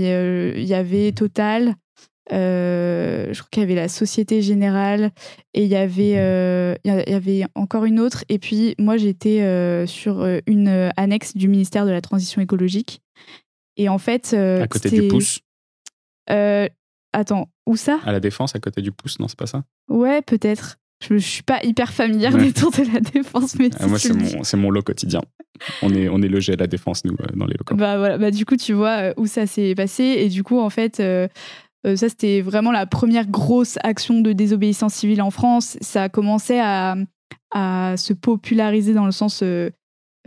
il y avait Total, euh, je crois qu'il y avait la Société Générale et il y avait euh, il y avait encore une autre. Et puis moi j'étais sur une annexe du ministère de la Transition écologique. Et en fait, À côté du pouce, attends, où ça? À la défense, à côté du pouce, non, c'est pas ça? Ouais, peut-être. Je, je suis pas hyper familière Ouais. des tours de la défense, mais Ah, si Moi, c'est mon, lot quotidien. On est, on est logé à la défense, nous, euh, dans les locaux. Bah voilà, bah du coup tu vois euh, où ça s'est passé et du coup en fait euh, ça c'était vraiment la première grosse action de désobéissance civile en France. Ça a commencé à, à se populariser dans le sens euh,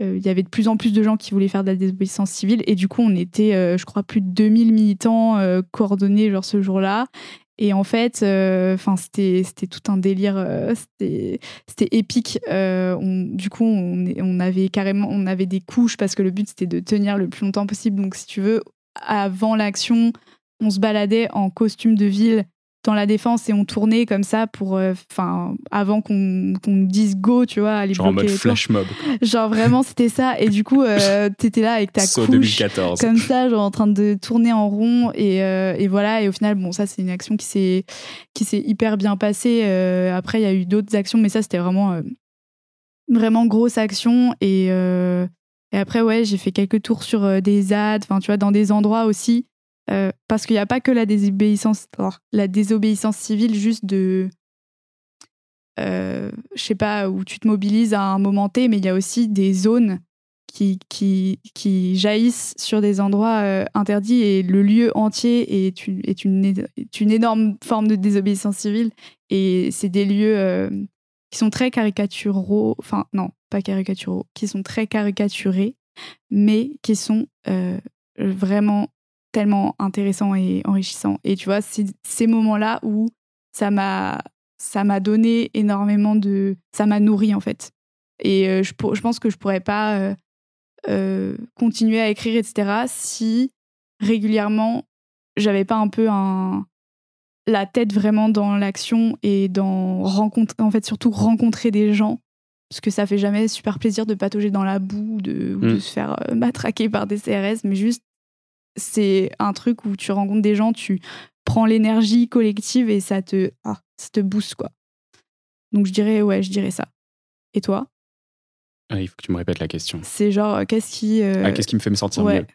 euh, il y avait de plus en plus de gens qui voulaient faire de la désobéissance civile et du coup on était euh, je crois plus de 2000 militants euh, coordonnés genre ce jour-là et en fait euh, c'était tout un délire euh, c'était épique. Euh, du coup on avait carrément on avait des couches parce que le but c'était de tenir le plus longtemps possible. Donc si tu veux avant l'action on se baladait en costume de ville dans la défense et on tournait comme ça pour enfin avant qu'on dise go tu vois aller Genre en bloquer mode les tours. flash mob. genre vraiment c'était ça et du coup euh, t'étais là avec ta couche 2014. comme ça, genre en train de tourner en rond et, euh, et voilà. Et au final, bon, ça c'est une action qui s'est qui s'est hyper bien passée. Euh, après, il y a eu d'autres actions, mais ça c'était vraiment euh, vraiment grosse action. Et, euh, et après, ouais, j'ai fait quelques tours sur euh, des ZAD, enfin tu vois, dans des endroits aussi, Euh, parce qu'il n'y a pas que la désobéissance, la désobéissance civile, juste de euh, je sais pas, où tu te mobilises à un moment T, mais il y a aussi des zones qui, qui, qui jaillissent sur des endroits euh, interdits et le lieu entier est une, est, une, est une énorme forme de désobéissance civile. Et c'est des lieux euh, qui sont très caricaturaux, enfin non, pas caricaturaux, qui sont très caricaturés, mais qui sont vraiment tellement intéressants et enrichissants. Et tu vois, c'est ces moments-là où ça m'a ça m'a donné énormément de ça m'a nourri en fait et euh, je, pour- je pense que je pourrais pas euh, euh, continuer à écrire etc si régulièrement j'avais pas un peu un la tête vraiment dans l'action et dans rencontrer en fait surtout rencontrer des gens parce que ça fait jamais super plaisir de patauger dans la boue ou de, ou de Mm. se faire matraquer par des CRS mais juste c'est un truc où tu rencontres des gens tu prends l'énergie collective et ça te ah, ça te booste quoi donc je dirais ouais je dirais ça et toi? Ah, il faut que tu me répètes la question. c'est genre euh, qu'est-ce qui euh, Ah, Qu'est-ce qui me fait me sentir ouais. mieux?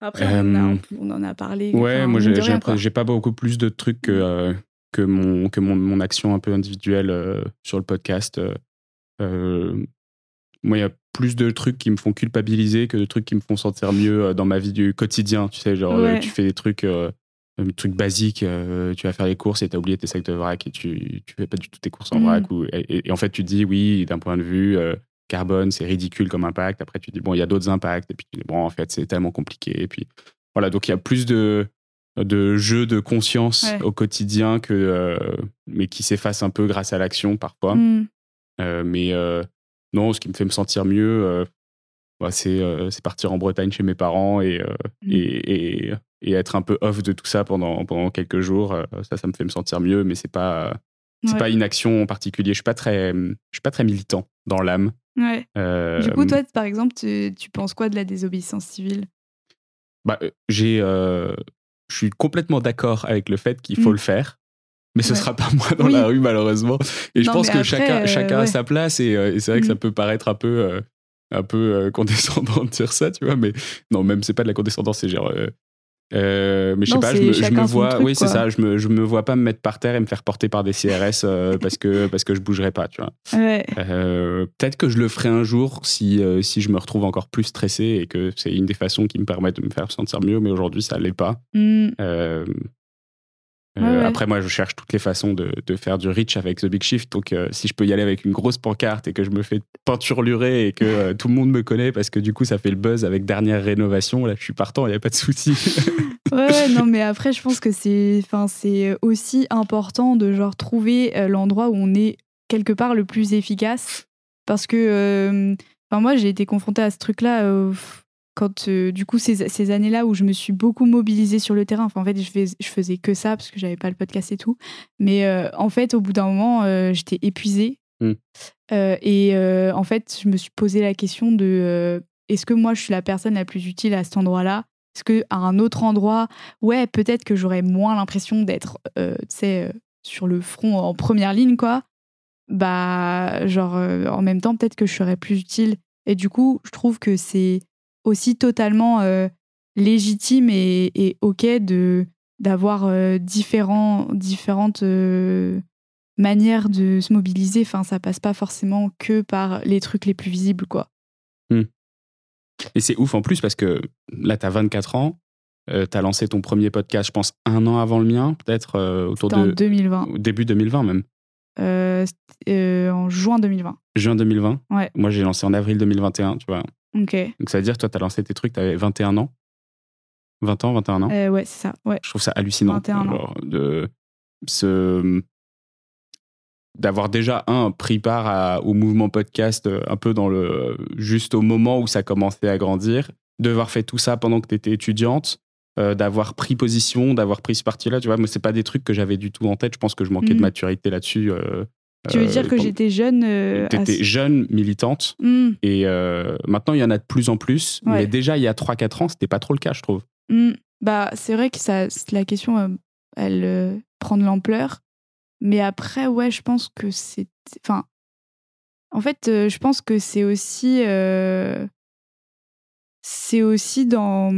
Après on, en a, on en a parlé Ouais, enfin, moi j'ai pas beaucoup plus de trucs que, euh, que, mon, que mon, mon action un peu individuelle euh, sur le podcast. euh, euh, moi, il y a plus de trucs qui me font culpabiliser que de trucs qui me font sentir mieux euh, dans ma vie du quotidien. Tu sais, genre, euh, Ouais. tu fais des trucs, euh, des trucs basiques, euh, tu vas faire les courses et t'as oublié tes sacs de vrac et tu, tu fais pas du tout tes courses en Mm. vrac. Ou, et, et en fait, tu te dis, oui, d'un point de vue euh, carbone, c'est ridicule comme impact. Après, tu te dis, bon, il y a d'autres impacts. Et puis, tu dis, bon, en fait, c'est tellement compliqué. Et puis, voilà, donc il y a plus de, de jeux de conscience Ouais. au quotidien que, mais qui s'effacent un peu grâce à l'action parfois. Mm. Mais non, ce qui me fait me sentir mieux, euh, bah, c'est euh, c'est partir en Bretagne chez mes parents et, euh, Mm. et, et, et être un peu off de tout ça pendant, pendant quelques jours. Ça, ça me fait me sentir mieux, mais c'est pas, c'est Ouais. pas une action en particulier. Je suis pas très, je suis pas très militant dans l'âme. Ouais. Euh, du coup toi par exemple tu, tu penses quoi de la désobéissance civile? Bah, j'ai, euh, je suis complètement d'accord avec le fait qu'il faut Mm. le faire. Mais ce Ouais. sera pas moi dans Oui. la rue, malheureusement. Et je pense que après, chacun, euh, chacun a sa place. Et, euh, et c'est vrai que ça Mm. peut paraître un peu, euh, un peu euh, condescendant de dire ça, tu vois. Mais non, même c'est pas de la condescendance, c'est genre. euh, mais je sais pas, je me, je me vois. truc, oui, c'est ça. Je me, je me vois pas me mettre par terre et me faire porter par des CRS parce, que, parce que je bougerai pas, tu vois. ouais Peut-être que je le ferai un jour si, si je me retrouve encore plus stressé et que c'est une des façons qui me permettent de me faire sentir mieux, mais aujourd'hui, ça l'est pas. Mm. Euh, Ouais. Après, moi, je cherche toutes les façons de, de faire du reach avec The Big Shift. Donc, euh, si je peux y aller avec une grosse pancarte et que je me fais peinturlurer et que euh, tout le monde me connaît parce que du coup, ça fait le buzz avec dernière rénovation, là, je suis partant, il n'y a pas de souci. Ouais, non, mais après, je pense que c'est, enfin, c'est aussi important de genre trouver l'endroit où on est quelque part le plus efficace parce que enfin moi j'ai été confrontée à ce truc quand du coup ces, ces années-là où je me suis beaucoup mobilisée sur le terrain, enfin en fait je, fais, je faisais que ça parce que j'avais pas le podcast et tout, mais en fait au bout d'un moment j'étais épuisée mmh. et en fait je me suis posé la question de est-ce que moi je suis la personne la plus utile à cet endroit-là? Est-ce que à un autre endroit, ouais peut-être que j'aurais moins l'impression d'être, tu sais, sur le front en première ligne quoi. Bah genre en même temps peut-être que je serais plus utile. Et du coup je trouve que c'est aussi totalement légitime et, et, ok de d'avoir différents différentes manières de se mobiliser. Enfin, ça passe pas forcément que par les trucs les plus visibles, quoi. Mmh. Et c'est ouf en plus parce que là, tu as 24 ans, euh, tu as lancé ton premier podcast, je pense, un an avant le mien, peut-être euh, autour de. En 2020. Début 2020 même. Euh, en juin 2020. Juin 2020 Ouais. Moi, j'ai lancé en avril 2021, tu vois. Donc ça veut dire, toi, tu as lancé tes trucs, tu avais 21 ans? 20 ans, 21 ans? Ouais, c'est ça. Ouais. Je trouve ça hallucinant. 21 ans. de ce d'avoir déjà un pris part au mouvement podcast euh, un peu dans le juste au moment où ça commençait à grandir, d'avoir fait tout ça pendant que tu étais étudiante, euh, d'avoir pris position, d'avoir pris ce parti-là, tu vois, moi c'est pas des trucs que j'avais du tout en tête, je pense que je manquais de mm. maturité là-dessus. Euh, tu veux dire que j'étais jeune Tu étais jeune militante mm. et maintenant il y en a de plus en plus, mais déjà il y a 3-4 ans, c'était pas trop le cas, je trouve. Mm. Bah, c'est vrai que ça, la question, elle prend de l'ampleur. Mais après, ouais, je pense que c'est. Enfin. En fait, euh, je pense que c'est aussi. Euh, c'est aussi dans.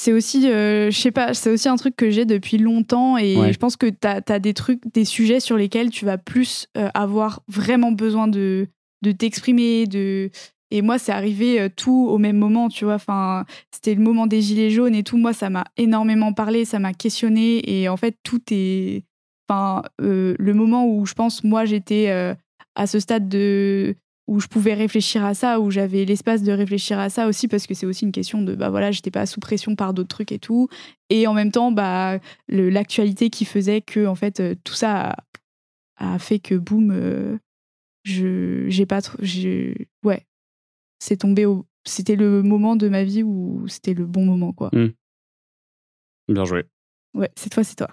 C'est aussi, euh, je sais pas, c'est aussi un truc que j'ai depuis longtemps et je pense que tu as, des trucs, des sujets sur lesquels tu vas plus avoir vraiment besoin de, de t'exprimer, de, et moi, c'est arrivé tout au même moment, tu vois. Enfin, c'était le moment des gilets jaunes et tout. Moi, ça m'a énormément parlé, ça m'a questionné. Et en fait, tout est, Enfin, euh, le moment où je pense, moi, j'étais euh, à ce stade de où je pouvais réfléchir à ça, où j'avais l'espace de réfléchir à ça aussi, parce que c'est aussi une question de, bah voilà, j'étais pas sous pression par d'autres trucs et tout. Et en même temps, bah, l'actualité qui faisait que, en fait, euh, tout ça a, fait que, boum, je, j'ai pas trop, ouais, c'est tombé au, c'était le moment de ma vie où c'était le bon moment, quoi. Mmh. Bien joué. Ouais, cette fois, c'est toi.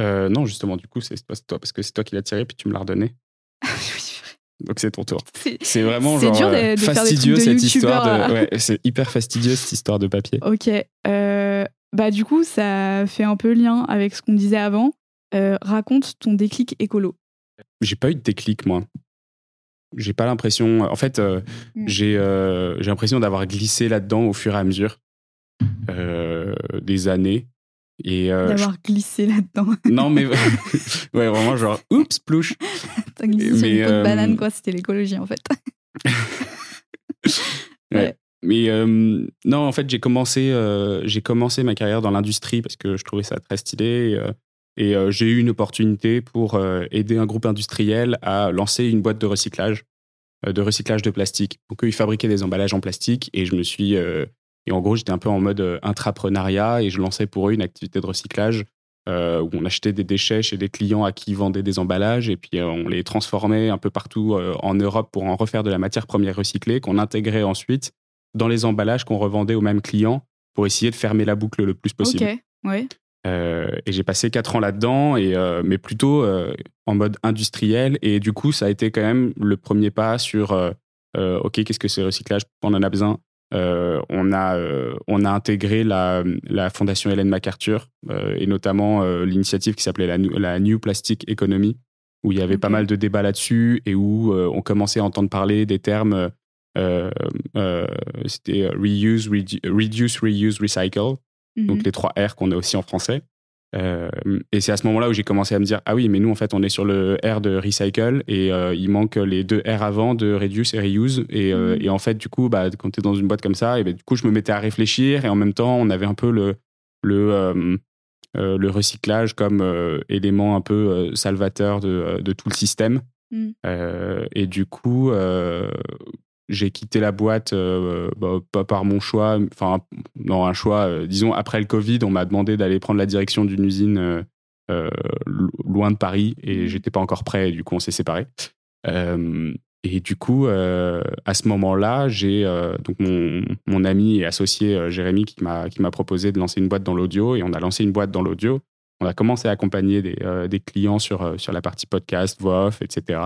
Euh, non, justement, du coup, c'est toi, parce que c'est toi qui l'as tiré, puis tu me l'as redonné. Donc c'est ton tour. C'est vraiment genre dur de, fastidieux cette histoire de. Ouais, c'est hyper fastidieux cette histoire de papier. Ok. Euh, bah du coup, ça fait un peu lien avec ce qu'on disait avant. Euh, raconte ton déclic écolo. J'ai pas eu de déclic moi. J'ai pas l'impression. En fait, mm. j'ai j'ai l'impression d'avoir glissé là-dedans au fur et à mesure des années. Euh, D'avoir glissé là-dedans. non, mais ouais, vraiment, genre, oups, plouche. T'as glissé mais, sur une peau de euh, banane, quoi, c'était l'écologie en fait. ouais. Mais euh, non, en fait, j'ai commencé, j'ai commencé ma carrière dans l'industrie parce que je trouvais ça très stylé. et j'ai eu une opportunité pour aider un groupe industriel à lancer une boîte de recyclage, de recyclage de plastique. Donc, eux, ils fabriquaient des emballages en plastique et je me suis et en gros, j'étais un peu en mode euh, intrapreneuriat et je lançais pour eux une activité de recyclage euh, où on achetait des déchets chez des clients à qui ils vendaient des emballages et puis euh, on les transformait un peu partout en Europe pour en refaire de la matière première recyclée qu'on intégrait ensuite dans les emballages qu'on revendait aux mêmes clients pour essayer de fermer la boucle le plus possible. Ok, et j'ai passé quatre ans là-dedans, et mais plutôt en mode industriel. Et du coup, ça a été quand même le premier pas sur OK, qu'est-ce que c'est le recyclage? On en a besoin. Euh, on, a, euh, on a intégré la, la fondation Hélène MacArthur euh, et notamment l'initiative qui s'appelait la, la, New Plastic Economy, où il y avait pas mal de débats là-dessus et où on commençait à entendre parler des termes c'était reuse, reduce, reuse, recycle, donc mhm. les trois R qu'on a aussi en français. Euh, et c'est à ce moment-là où j'ai commencé à me dire ah oui mais nous en fait on est sur le R de recycle et euh, il manque les deux R avant de reduce et reuse et, euh, mm. et en fait du coup bah, quand tu es dans une boîte comme ça et ben, du coup je me mettais à réfléchir et en même temps on avait un peu le le, le recyclage comme élément un peu salvateur de, de, tout le système mm. et du coup j'ai quitté la boîte euh, bah, pas par mon choix, enfin non un choix. Euh, disons après le Covid, on m'a demandé d'aller prendre la direction d'une usine loin de Paris et Mhm. j'étais pas encore prêt. Et du coup, on s'est séparés. Euh, et du coup, euh, à ce moment-là, j'ai euh, donc mon, mon ami et associé euh, Jérémy qui m'a qui m'a proposé de lancer une boîte dans l'audio et on a lancé une boîte dans l'audio. On a commencé à accompagner des, euh, des clients sur, euh, sur la partie podcast, voix off, etc.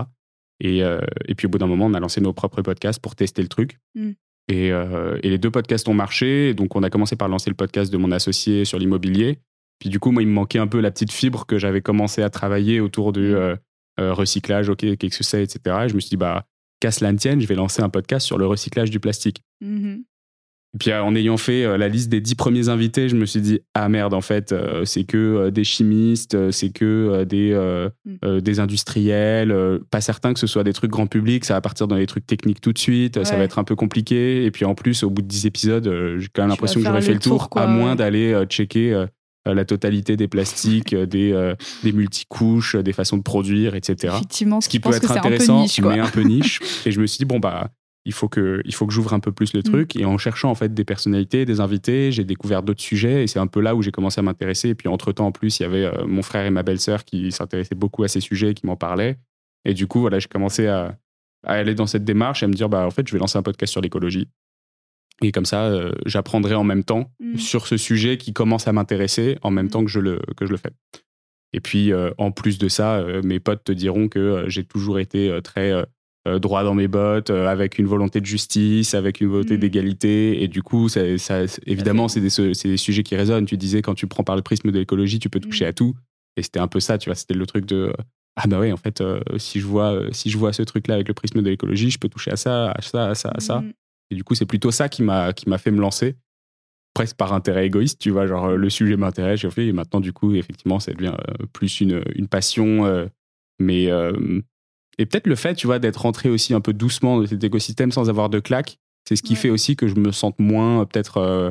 Et, euh, et puis au bout d'un moment, on a lancé nos propres podcasts pour tester le truc. Mm. Et, euh, et les deux podcasts ont marché. Donc on a commencé par lancer le podcast de mon associé sur l'immobilier. Puis du coup, moi, il me manquait un peu la petite fibre que j'avais commencé à travailler autour du Mm. euh, recyclage, ok, qu'est-ce que c'est, etc. Et je me suis dit, bah, qu'à cela ne tienne, je vais lancer un podcast sur le recyclage du plastique. Mhm. Et puis euh, en ayant fait euh, la liste des dix premiers invités, je me suis dit ah merde en fait euh, c'est que des chimistes, c'est que des Mm. des industriels, pas certain que ce soit des trucs grand public, ça va partir dans les trucs techniques tout de suite, ça va être un peu compliqué. Et puis en plus au bout de dix épisodes, j'ai quand même l'impression que j'aurais fait le tour, quoi, à moins d'aller checker la totalité des plastiques, des euh, des multicouches, des façons de produire, etc Effectivement, ce qui je peut pense être c'est un peu intéressant, niche, mais un peu niche. et je me suis dit, bon, bah, il faut que, il faut que j'ouvre un peu plus Mm. le truc. Et en cherchant, en fait, des personnalités, des invités, j'ai découvert d'autres sujets. Et c'est un peu là où j'ai commencé à m'intéresser. Et puis, entre-temps, en plus, il y avait euh, mon frère et ma belle-sœur qui s'intéressaient beaucoup à ces sujets, qui m'en parlaient. Et du coup, voilà, j'ai commencé à, à aller dans cette démarche et à me dire, bah, en fait, je vais lancer un podcast sur l'écologie. Et comme ça, euh, j'apprendrai en même temps Mm. sur ce sujet qui commence à m'intéresser en même Mm. temps que je le, que je le fais. Et puis, euh, en plus de ça, mes potes te diront que j'ai toujours été très euh, droit dans mes bottes, euh, avec une volonté de justice, avec une volonté Mm. d'égalité. Et du coup, ça, ça- évidemment, c'est des, c'est des sujets qui résonnent. Tu disais, quand tu prends par le prisme de l'écologie, tu peux toucher Mm. à tout. Et c'était un peu ça, tu vois, c'était le truc de... euh, ah bah oui, en fait, euh, si, je vois, si je vois ce truc-là avec le prisme de l'écologie, je peux toucher à ça, à ça, à ça, à ça. Mhm. Et du coup, c'est plutôt ça qui m'a qui m'a fait me lancer, presque par intérêt égoïste, tu vois, genre le sujet m'intéresse, j'ai fait, et maintenant, du coup, effectivement, ça devient plus une, une passion. mais, et peut-être le fait, tu vois, d'être rentré aussi un peu doucement dans cet écosystème sans avoir de claque, c'est ce qui Ouais. fait aussi que je me sente moins, peut-être, euh,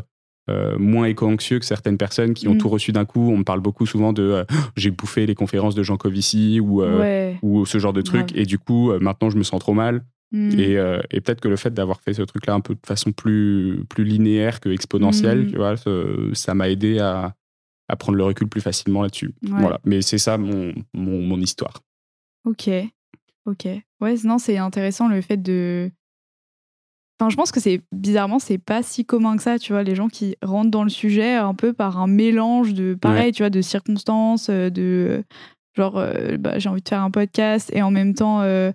euh, moins éco-anxieux que certaines personnes qui ont Mm. tout reçu d'un coup. On me parle beaucoup souvent de euh, j'ai bouffé les conférences de Jean Covici ou, ouais. ou ce genre de Grave. et du coup, maintenant, je me sens trop mal. Mhm. Et, et peut-être que le fait d'avoir fait ce truc-là un peu de façon plus, plus linéaire que exponentielle, Mhm. tu vois, ça m'a aidé à, à prendre le recul plus facilement là-dessus. Voilà. Mais c'est ça mon, mon, mon histoire. Ok, ok. Ouais, non, c'est intéressant le fait de. Enfin, je pense que c'est bizarrement, c'est pas si commun que ça, tu vois, les gens qui rentrent dans le sujet un peu par un mélange de, pareil, tu vois, de circonstances, euh, de genre, euh, bah, j'ai envie de faire un podcast et en même temps, euh,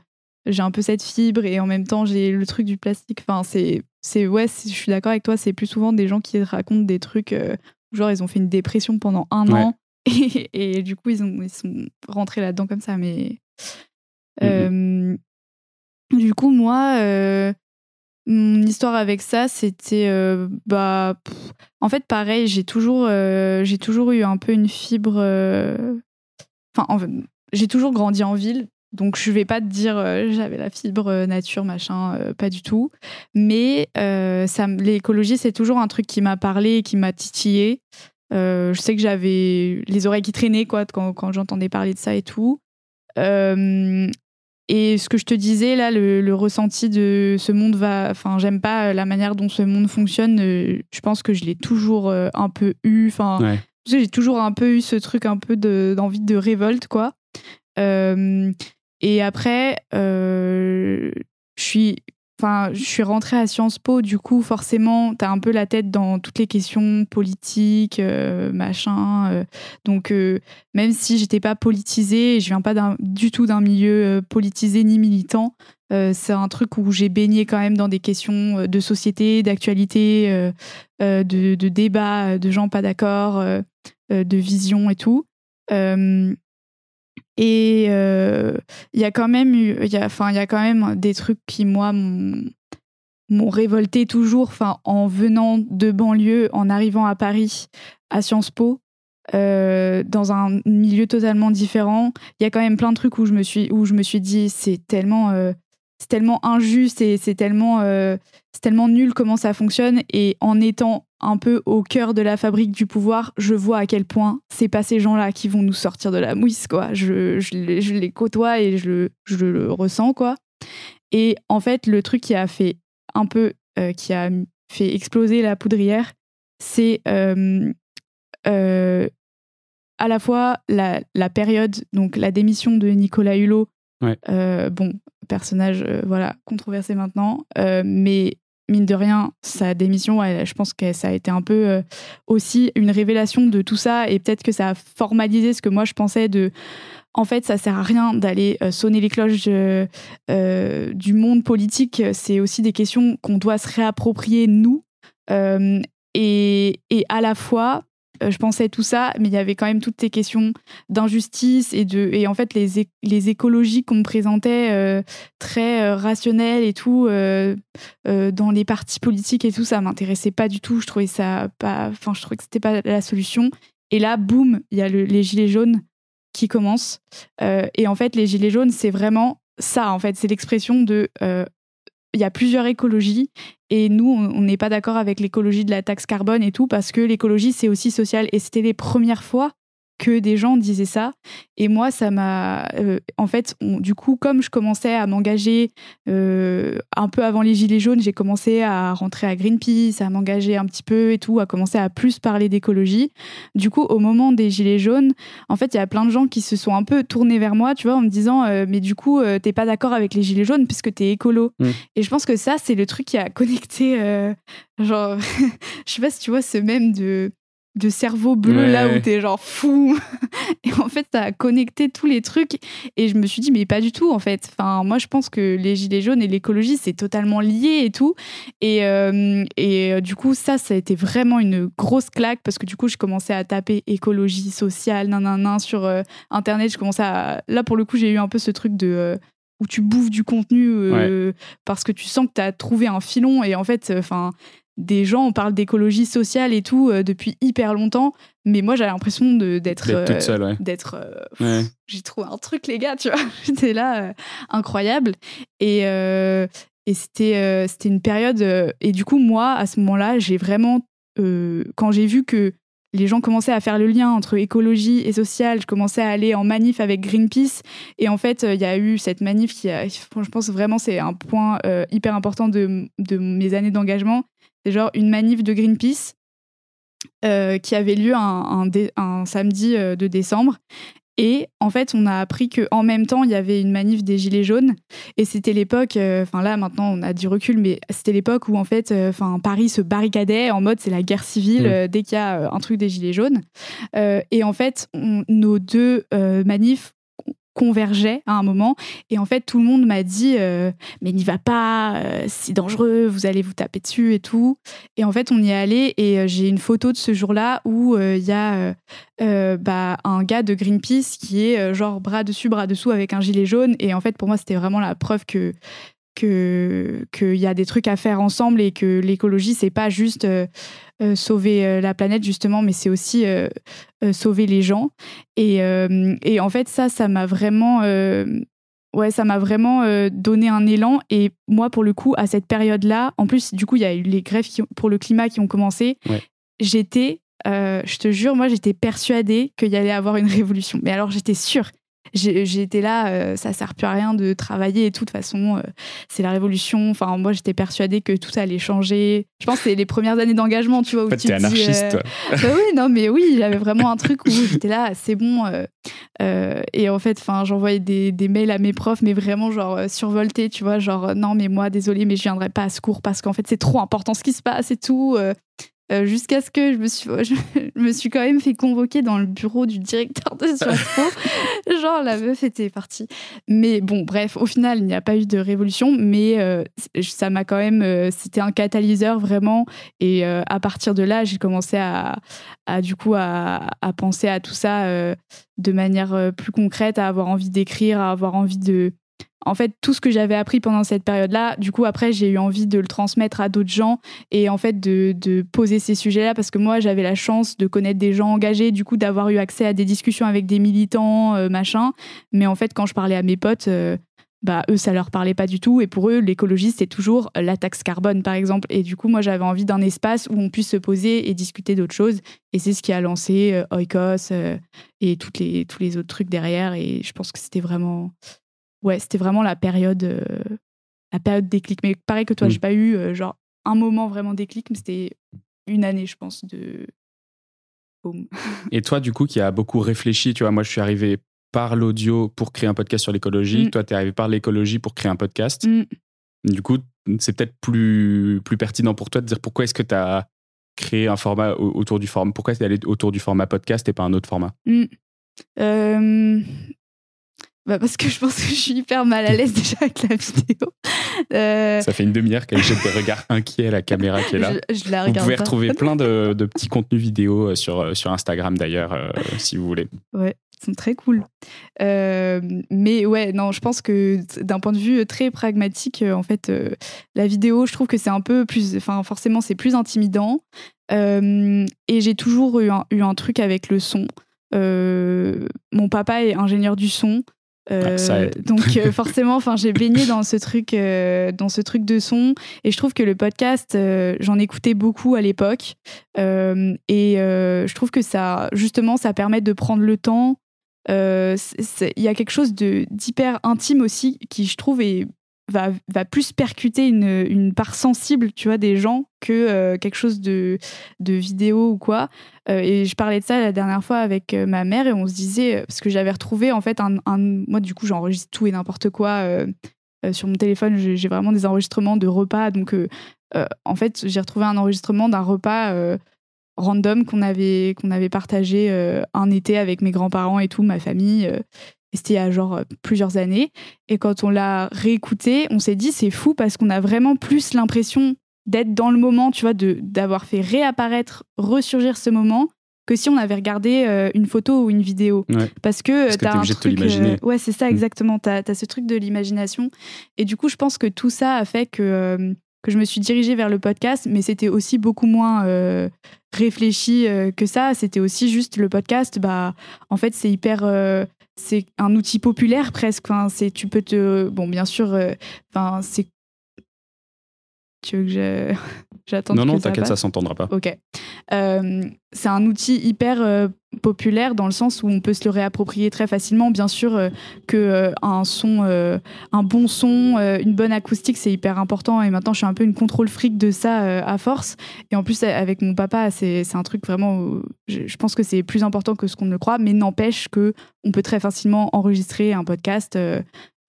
j'ai un peu cette fibre et en même temps, j'ai le truc du plastique. Enfin, c'est, c'est ouais, je suis d'accord avec toi, c'est plus souvent des gens qui racontent des trucs, euh, genre, ils ont fait une dépression pendant un Ouais. an et, et du coup, ils, ont, ils sont rentrés là-dedans comme ça, mais. Mhm. Euh, du coup, moi, euh, mon histoire avec ça, c'était. euh, bah, en fait, pareil, j'ai toujours, toujours eu un peu une fibre. Enfin, j'ai toujours grandi en ville. Donc, je vais pas te dire j'avais la fibre nature, machin, pas du tout. Mais ça l'écologie, c'est toujours un truc qui m'a parlé qui m'a titillé. Je sais que j'avais les oreilles qui traînaient quoi, quand, quand j'entendais parler de ça et tout. Euh, et ce que je te disais là, le, le ressenti de ce monde va. Enfin, j'aime pas la manière dont ce monde fonctionne. euh, je pense que je l'ai toujours euh, un peu eu. Enfin, Ouais. j'ai toujours un peu eu ce truc un peu de- d'envie de, révolte, quoi. Euh, et après, euh, je suis. Enfin, je suis rentrée à Sciences Po, du coup, forcément, t'as un peu la tête dans toutes les questions politiques, euh, machin. euh. donc, euh, même si j'étais pas politisée, je viens pas du tout d'un milieu politisé ni militant, c'est un truc où j'ai baigné quand même dans des questions de société, d'actualité, de, de débat, euh, de gens pas d'accord, de vision et tout. Et euh, il y a quand même y a, enfin, il y a quand même des trucs qui moi m'ont révolté toujours. Enfin, en venant de banlieue, en arrivant à Paris, à Sciences Po, euh, dans un milieu totalement différent, il y a quand même plein de trucs où je me suis, où je me suis dit, c'est tellement, euh, c'est tellement injuste et c'est tellement, c'est tellement nul comment ça fonctionne. Et en étant un peu au cœur de la fabrique du pouvoir, je vois à quel point c'est pas ces gens-là qui vont nous sortir de la mouisse, quoi. Je, je, les, je les côtoie et je, le- je le ressens, quoi. Et en fait, le truc qui a fait un peu, euh, qui a fait exploser la poudrière, c'est euh, euh, à la fois la, la période, donc la démission de Nicolas Hulot, Ouais. bon, personnage, voilà, controversé maintenant, mais mine de rien, sa démission, je pense que ça a été un peu euh, aussi une révélation de tout ça et peut-être que ça a formalisé ce que moi je pensais de. En fait, ça sert à rien d'aller euh, sonner les cloches euh, du monde politique. C'est aussi des questions qu'on doit se réapproprier nous. Et, et à la fois, je pensais tout ça, mais il y avait quand même toutes ces questions d'injustice et et en fait les, les écologies qu'on me présentait euh, très euh, rationnelles et tout euh, euh, dans les partis politiques et tout ça m'intéressait pas du tout. Je trouvais ça pas, enfin je trouvais que c'était pas la solution. Et là, boum, il y a le- les gilets jaunes qui commencent. Euh, et en fait, les gilets jaunes, c'est vraiment ça. En fait, c'est l'expression de euh, y a plusieurs écologies et nous, on n'est pas d'accord avec l'écologie de la taxe carbone et tout parce que l'écologie, c'est aussi social. Et c'était les premières fois que des gens disaient ça. Et moi, ça m'a. euh, en fait, on- du coup, comme je commençais à m'engager euh, un peu avant les Gilets jaunes, j'ai commencé à rentrer à Greenpeace, à m'engager un petit peu et tout, à commencer à plus parler d'écologie. Du coup, au moment des Gilets jaunes, en fait, il y a plein de gens qui se sont un peu tournés vers moi, tu vois, en me disant euh, Mais du coup, t'es pas d'accord avec les Gilets jaunes puisque t'es écolo. Mm. Et je pense que ça, c'est le truc qui a connecté. genre, je sais pas si tu vois ce même de de cerveau bleu là où t'es genre fou. Et en fait ça a connecté tous les trucs. Et je me suis dit mais pas du tout en fait. Enfin moi je pense que les gilets jaunes et l'écologie c'est totalement lié et tout. Et, euh, et euh, du coup ça ça a été vraiment une grosse claque parce que du coup je commençais à taper écologie sociale nan nan nan sur euh, internet. Je commençais à là pour le coup j'ai eu un peu ce truc de où tu bouffes du contenu euh, parce que tu sens que tu as trouvé un filon. Et en fait enfin des gens parlent d'écologie sociale et tout euh, depuis hyper longtemps mais moi j'ai l'impression d'être toute euh, seule, ouais. d'être euh, Ouais. j'ai trouvé un truc les gars tu vois j'étais là incroyable et et c'était c'était une période et du coup moi à ce moment-là j'ai vraiment quand j'ai vu que les gens commençaient à faire le lien entre écologie et social. Je commençais à aller en manif avec Greenpeace. Et en fait, il y a eu cette manif qui a, je pense vraiment, c'est un point euh, hyper important de, de mes années d'engagement. C'est genre une manif de Greenpeace euh, qui avait lieu un, un dé- un samedi euh, de décembre. Et en fait, on a appris qu'en même temps, il y avait une manif des Gilets jaunes. Et c'était l'époque, euh, enfin là, maintenant, on a du recul, mais c'était l'époque où, en fait, euh, Paris se barricadait en mode c'est la guerre civile Mm. euh, dès qu'il y a un truc des Gilets jaunes. Et en fait, on- nos deux manifs convergeaient à un moment. Et en fait, tout le monde m'a dit euh, Mais n'y va pas, euh, c'est dangereux, vous allez vous taper dessus et tout. Et en fait, on y est allé et euh, j'ai une photo de ce jour-là où il y a bah, un gars de Greenpeace qui est genre bras dessus, bras dessous avec un gilet jaune. Et en fait, pour moi, c'était vraiment la preuve que que qu'il y a des trucs à faire ensemble et que l'écologie c'est pas juste euh, euh, sauver euh, la planète justement mais c'est aussi euh, sauver les gens. Et, et en fait ça ça m'a vraiment ouais ça m'a vraiment donné un élan. Et moi pour le coup à cette période là en plus du coup il y a eu les grèves qui pour le climat qui ont commencé Ouais. j'étais je te jure moi j'étais persuadée qu'il y allait avoir une révolution. Mais alors j'étais sûre j'ai été là, euh, ça sert plus à rien de travailler et tout. De toute façon, euh, c'est la révolution. Enfin, moi, j'étais persuadée que tout allait changer. Je pense que c'est les premières années d'engagement, tu vois, où En fait, tu dis, anarchiste, euh, toi. bah oui, non, mais oui, j'avais vraiment un truc où j'étais là, c'est bon. euh, et en fait, enfin, j'envoyais des, des mails à mes profs, mais vraiment genre survoltés, tu vois, genre non, mais moi, désolé, mais je viendrai pas à ce cours parce qu'en fait, c'est trop important ce qui se passe et tout. Euh, Jusqu'à ce que je me, suis, je me suis quand même fait convoquer dans le bureau du directeur de Sciences Po. Genre, la meuf était partie. Mais bon, bref, au final, il n'y a pas eu de révolution, mais euh, ça m'a quand même. euh, C'était un catalyseur vraiment. Et à partir de là, j'ai commencé à, à, du coup à, à penser à tout ça de manière plus concrète, à avoir envie d'écrire, à avoir envie de. En fait, tout ce que j'avais appris pendant cette période-là, du coup, après, j'ai eu envie de le transmettre à d'autres gens et en fait de, poser ces sujets-là parce que moi, j'avais la chance de connaître des gens engagés, du coup, d'avoir eu accès à des discussions avec des militants, euh, machin. Mais en fait, quand je parlais à mes potes, euh, bah, eux, ça leur parlait pas du tout. Et pour eux, l'écologie, c'est toujours la taxe carbone, par exemple. Et du coup, moi, j'avais envie d'un espace où on puisse se poser et discuter d'autres choses. Et c'est ce qui a lancé euh, Oikos et les, tous les autres trucs derrière. Et je pense que c'était vraiment, ouais, c'était vraiment la période, euh, la période déclic. Mais pareil que toi, Mm. j'ai pas eu euh, genre un moment vraiment déclic, mais c'était une année, je pense, de Et toi, du coup, qui a beaucoup réfléchi, tu vois, moi, je suis arrivé par l'audio pour créer un podcast sur l'écologie. Mm. Toi, tu es arrivé par l'écologie pour créer un podcast. Mm. Du coup, c'est peut-être plus, plus pertinent pour toi de dire pourquoi est-ce que tu as créé un format autour du format. Pourquoi tu es allé autour du format podcast et pas un autre format? Mm. euh, bah parce que je pense que je suis hyper mal à l'aise déjà avec la vidéo. Euh, Ça fait une demi-heure qu'elle jette des regards inquiets à la caméra qui est là. Je, la vous pouvez retrouver plein de, de, petits contenus vidéo euh, sur, euh, sur Instagram d'ailleurs, si vous voulez. Ouais, ils sont très cool. mais ouais, non, je pense que d'un point de vue très pragmatique, en fait, la vidéo, je trouve que c'est un peu plus. Enfin, forcément, c'est plus intimidant. et j'ai toujours eu un, eu un truc avec le son. mon papa est ingénieur du son. Euh, donc euh, forcément, enfin, j'ai baigné dans ce truc, euh, dans ce truc de son, et je trouve que le podcast, j'en écoutais beaucoup à l'époque, et je trouve que ça, justement, ça permet de prendre le temps. Il y a quelque chose de d'hyper intime aussi qui, je trouve, est va, va plus percuter une, une, part sensible, tu vois, des gens que euh, quelque chose de, de vidéo ou quoi. Euh, et je parlais de ça la dernière fois avec euh, ma mère et on se disait, parce que j'avais retrouvé en fait un, moi du coup j'enregistre tout et n'importe quoi sur mon téléphone, j'ai vraiment des enregistrements de repas, donc en fait j'ai retrouvé un enregistrement d'un repas random qu'on avait qu'on avait partagé un été avec mes grands-parents et tout, ma famille c'était il y a genre euh, plusieurs années. Et quand on l'a réécouté, on s'est dit c'est fou parce qu'on a vraiment plus l'impression d'être dans le moment, tu vois, d'avoir fait réapparaître, ressurgir ce moment que si on avait regardé euh, une photo ou une vidéo. Parce que tu as un truc. Euh, ouais, c'est ça, mm. exactement. Tu as, ce truc de l'imagination. Et du coup, je pense que tout ça a fait que, que je me suis dirigée vers le podcast, mais c'était aussi beaucoup moins réfléchi que ça. C'était aussi juste le podcast. Bah, en fait, c'est hyper c'est un outil populaire presque. Enfin, c'est, tu peux te. Bon, bien sûr, euh, enfin, c'est. Tu veux que j'attends Non, non, t'inquiète, ça s'entendra pas. Ok. Euh, c'est un outil hyper euh, populaire dans le sens où on peut se le réapproprier très facilement. Bien sûr euh, que un son, un bon son, une bonne acoustique, c'est hyper important. Et maintenant, je suis un peu une contrôle fric de ça à force. Et en plus, avec mon papa, c'est un truc vraiment. Je, pense que c'est plus important que ce qu'on ne croit, mais n'empêche que on peut très facilement enregistrer un podcast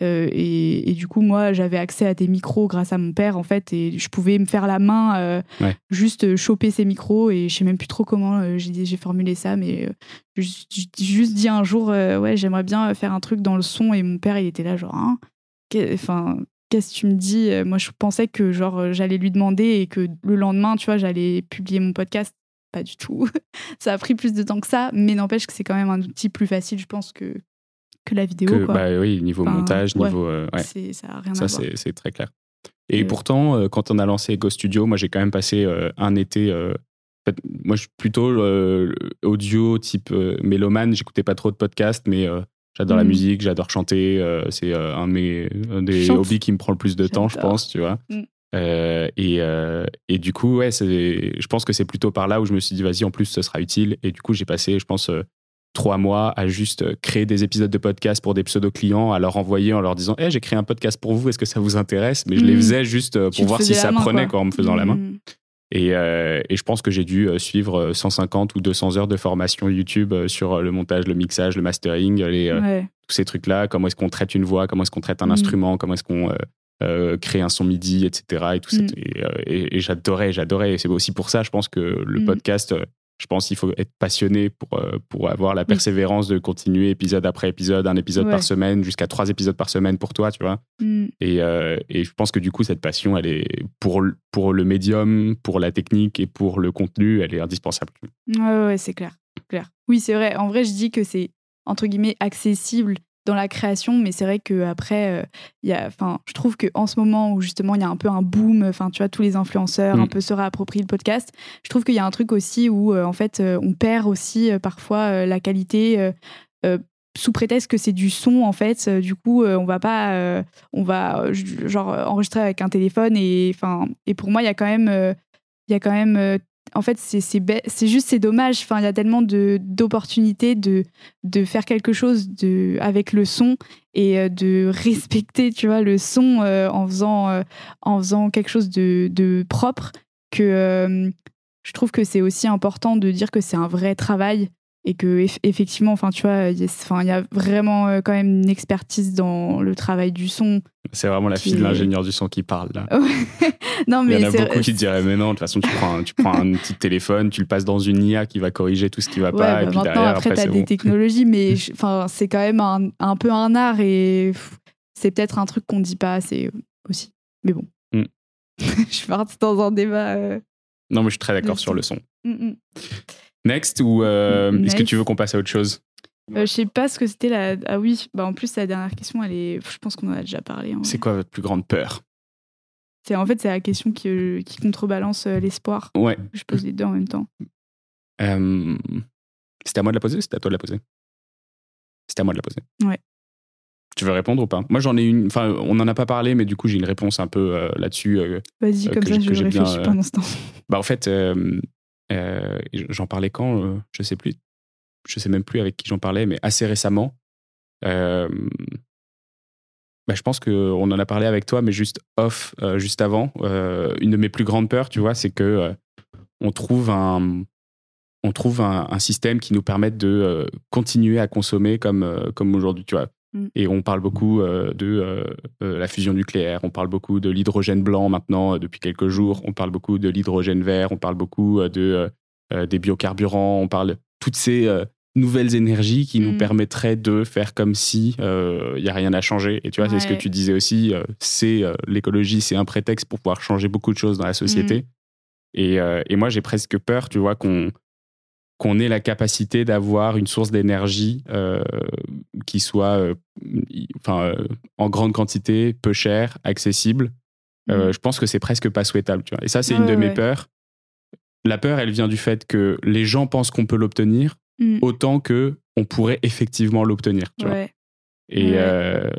euh, et, du coup, moi, j'avais accès à des micros grâce à mon père, en fait, et je pouvais me faire la main, euh, juste choper ces micros, et je sais même plus trop comment euh, j'ai formulé ça, mais j'ai juste dit un jour, ouais, j'aimerais bien faire un truc dans le son, et mon père, il était là, genre, hein, enfin, qu'est-ce que tu me dis Moi, je pensais que, genre, j'allais lui demander, et que le lendemain, tu vois, j'allais publier mon podcast. Pas du tout. ça a pris plus de temps que ça, mais n'empêche que c'est quand même un outil plus facile, je pense, que, que la vidéo. quoi. Bah, oui, niveau montage, niveau. Euh, ça a rien à voir. c'est très clair. Et, pourtant, euh, quand on a lancé Go Studio, moi j'ai quand même passé euh, un été. moi je suis plutôt audio type mélomane, j'écoutais pas trop de podcasts, mais j'adore la mm. musique, j'adore chanter. c'est un, mes, des hobbies qui me prend le plus de temps, je pense, tu vois. Mm. et, et, du coup, ouais, je pense que c'est plutôt par là où je me suis dit, vas-y, en plus, ce sera utile. Et du coup, j'ai passé, je pense, trois mois à juste créer des épisodes de podcast pour des pseudo-clients, à leur envoyer en leur disant hey, j'ai créé un podcast pour vous, est-ce que ça vous intéresse? Mais je les mm. faisais juste euh, pour voir si ça prenait quoi. en me faisant la main. Mm. Et, euh, et, je pense que j'ai dû euh, suivre 150 ou 200 heures de formation YouTube sur le montage, le mixage, le mastering, les, tous ces trucs-là. Comment est-ce qu'on traite une voix, comment est-ce qu'on traite un mm. instrument, comment est-ce qu'on crée un son MIDI, etc. Et, tout et, et j'adorais, j'adorais. Et c'est aussi pour ça, je pense que le podcast je pense qu'il faut être passionné pour, euh, pour avoir la persévérance de continuer épisode après épisode, un épisode par semaine, jusqu'à trois épisodes par semaine pour toi, tu vois. Mm. Et, euh, et, je pense que du coup, cette passion, elle est pour, pour le médium, pour la technique et pour le contenu, elle est indispensable. Ouais, ouais, c'est clair, clair. Oui, c'est vrai. En vrai, je dis que c'est entre guillemets accessible dans la création, mais c'est vrai que après, il euh, enfin, je trouve que en ce moment où justement il y a un peu un boom, enfin, tu vois, tous les influenceurs un mm. peu se réapproprient le podcast. Je trouve qu'il y a un truc aussi où euh, en fait, euh, on perd aussi parfois la qualité. sous prétexte que c'est du son en fait du coup on va pas on va genre enregistrer avec un téléphone et enfin et pour moi il y a quand même il y a quand même en fait, c'est juste, c'est dommage. Enfin, il y a tellement d'opportunités de, de, faire quelque chose de, avec le son et euh, de respecter, tu vois, le son euh, en, faisant, euh, en faisant quelque chose de, de propre que je trouve que c'est aussi important de dire que c'est un vrai travail et que effectivement, enfin, tu vois, il y, a vraiment euh, quand même une expertise dans le travail du son. C'est vraiment la fille de l'ingénieur du son qui parle là. non, mais il y en a beaucoup qui diraient mais non, de toute façon, tu prends, un, tu prends un petit téléphone, tu le passes dans une IA qui va corriger tout ce qui va pas. Bah et puis maintenant, derrière, après, tu as des technologies, mais enfin, c'est quand même un, un, peu un art et c'est peut-être un truc qu'on dit pas assez aussi. Mais bon, mm. je suis partie dans un débat. Euh, non, mais je suis très d'accord sur le son. Mm, mm. Next ou euh, est-ce que tu veux qu'on passe à autre chose? Euh, Je sais pas ce que c'était la. Ah oui, bah en plus la dernière question, elle est. Je pense qu'on en a déjà parlé. Hein. C'est quoi votre plus grande peur? C'est en fait c'est la question qui, euh, qui contrebalance euh, l'espoir. Ouais. Je pose les deux en même temps. C'était à moi de la poser c'était à toi de la poser? C'était à moi de la poser. Ouais. Tu veux répondre ou pas? Moi, j'en ai une. Enfin, on n'en a pas parlé, mais du coup, j'ai une réponse un peu là-dessus. Vas-y, comme ça, je réfléchis pendant ce temps. Bah, en fait, euh, j'en parlais quand euh, Je sais plus. Je sais même plus avec qui j'en parlais, mais assez récemment. Euh, bah, je pense qu'on en a parlé avec toi, mais juste off, juste avant. une de mes plus grandes peurs, tu vois, c'est que on trouve un, on trouve un, système qui nous permette de continuer à consommer comme, comme aujourd'hui, tu vois. Mm. Et on parle beaucoup de la fusion nucléaire, on parle beaucoup de l'hydrogène blanc maintenant depuis quelques jours, on parle beaucoup de l'hydrogène vert, on parle beaucoup de, des biocarburants, on parle toutes ces nouvelles énergies qui nous mm. permettraient de faire comme si il n'y a rien à changer. Et tu vois, c'est ce que tu disais aussi, c'est l'écologie, c'est un prétexte pour pouvoir changer beaucoup de choses dans la société. Mm. Et, et, moi, j'ai presque peur, tu vois, qu'on qu'on ait la capacité d'avoir une source d'énergie euh, qui soit euh, enfin, euh, en grande quantité, peu cher, accessible. Mm. Je pense que c'est presque pas souhaitable. Tu vois. Et ça, c'est une de mes peurs. La peur, elle vient du fait que les gens pensent qu'on peut l'obtenir mm. autant que on pourrait effectivement l'obtenir. Et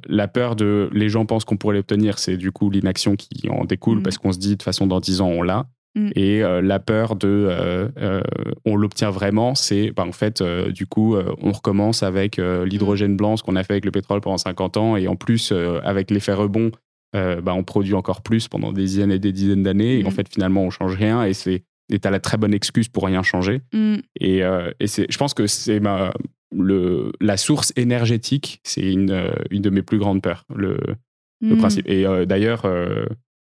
la peur de les gens pensent qu'on pourrait l'obtenir, c'est du coup l'inaction qui en découle mm. parce qu'on se dit de toute façon dans 10 ans on l'a. Mm. Et euh, la peur de euh, euh, on l'obtient vraiment, c'est bah, en fait, du coup, on recommence avec l'hydrogène blanc, ce qu'on a fait avec le pétrole pendant 50 ans, et en plus, avec l'effet rebond, bah, on produit encore plus pendant des dizaines et des dizaines d'années, et en mm. fait, finalement, on change rien, et c'est et t'as la très bonne excuse pour rien changer. Mm. Et, et c'est, je pense que c'est ma, le, la source énergétique, c'est une, une de mes plus grandes peurs, le, le principe. Et d'ailleurs,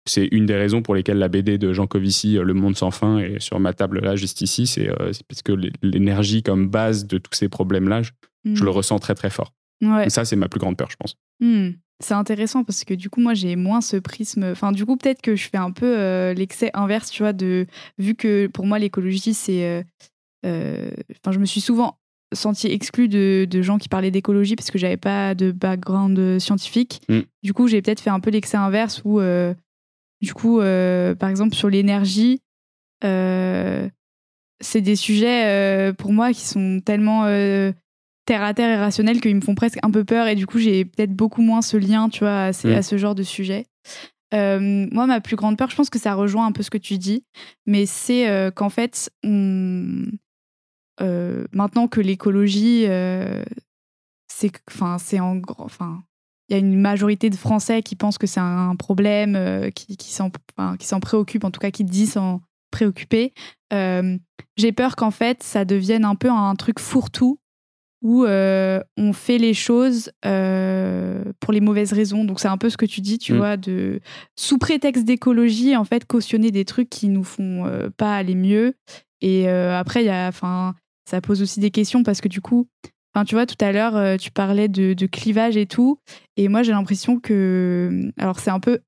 c'est une des raisons pour lesquelles la BD de Jean Covici, euh, Le Monde sans fin, est sur ma table là, juste ici. C'est euh, parce que l'énergie comme base de tous ces problèmes-là, je, le hmm. ressens très très fort. Ouais. ça, c'est ma plus grande peur, je pense. Hmm. C'est intéressant parce que du coup, moi, j'ai moins ce prisme. Enfin, du coup, peut-être que je fais un peu euh, l'excès inverse, tu vois, de vu que pour moi, l'écologie, c'est. Enfin, je me suis souvent senti exclue de, de gens qui parlaient d'écologie parce que j'avais pas de background scientifique. Hmm. Du coup, j'ai peut-être fait un peu l'excès inverse où du coup, euh, par exemple, sur l'énergie, euh, c'est des sujets euh, pour moi qui sont tellement terre à terre et rationnels qu'ils me font presque un peu peur. Et du coup, j'ai peut-être beaucoup moins ce lien, tu vois, à, mm. ce genre de sujet. moi, ma plus grande peur, je pense que ça rejoint un peu ce que tu dis, mais c'est qu'en fait, maintenant que l'écologie, c'est, enfin, c'est en, enfin, il y a une majorité de Français qui pensent que c'est un problème, euh, qui, qui s'en enfin, préoccupent, en tout cas qui disent s'en préoccuper. Euh, j'ai peur qu'en fait, ça devienne un peu un truc fourre-tout où euh, on fait les choses pour les mauvaises raisons. Donc c'est un peu ce que tu dis, tu mm. vois, de sous prétexte d'écologie, en fait, cautionner des trucs qui nous font pas aller mieux. Et après, il y a, enfin, ça pose aussi des questions parce que du coup, tu vois, tout à l'heure, euh, tu parlais de, clivage et tout. Et moi, j'ai l'impression que. Alors, c'est un peu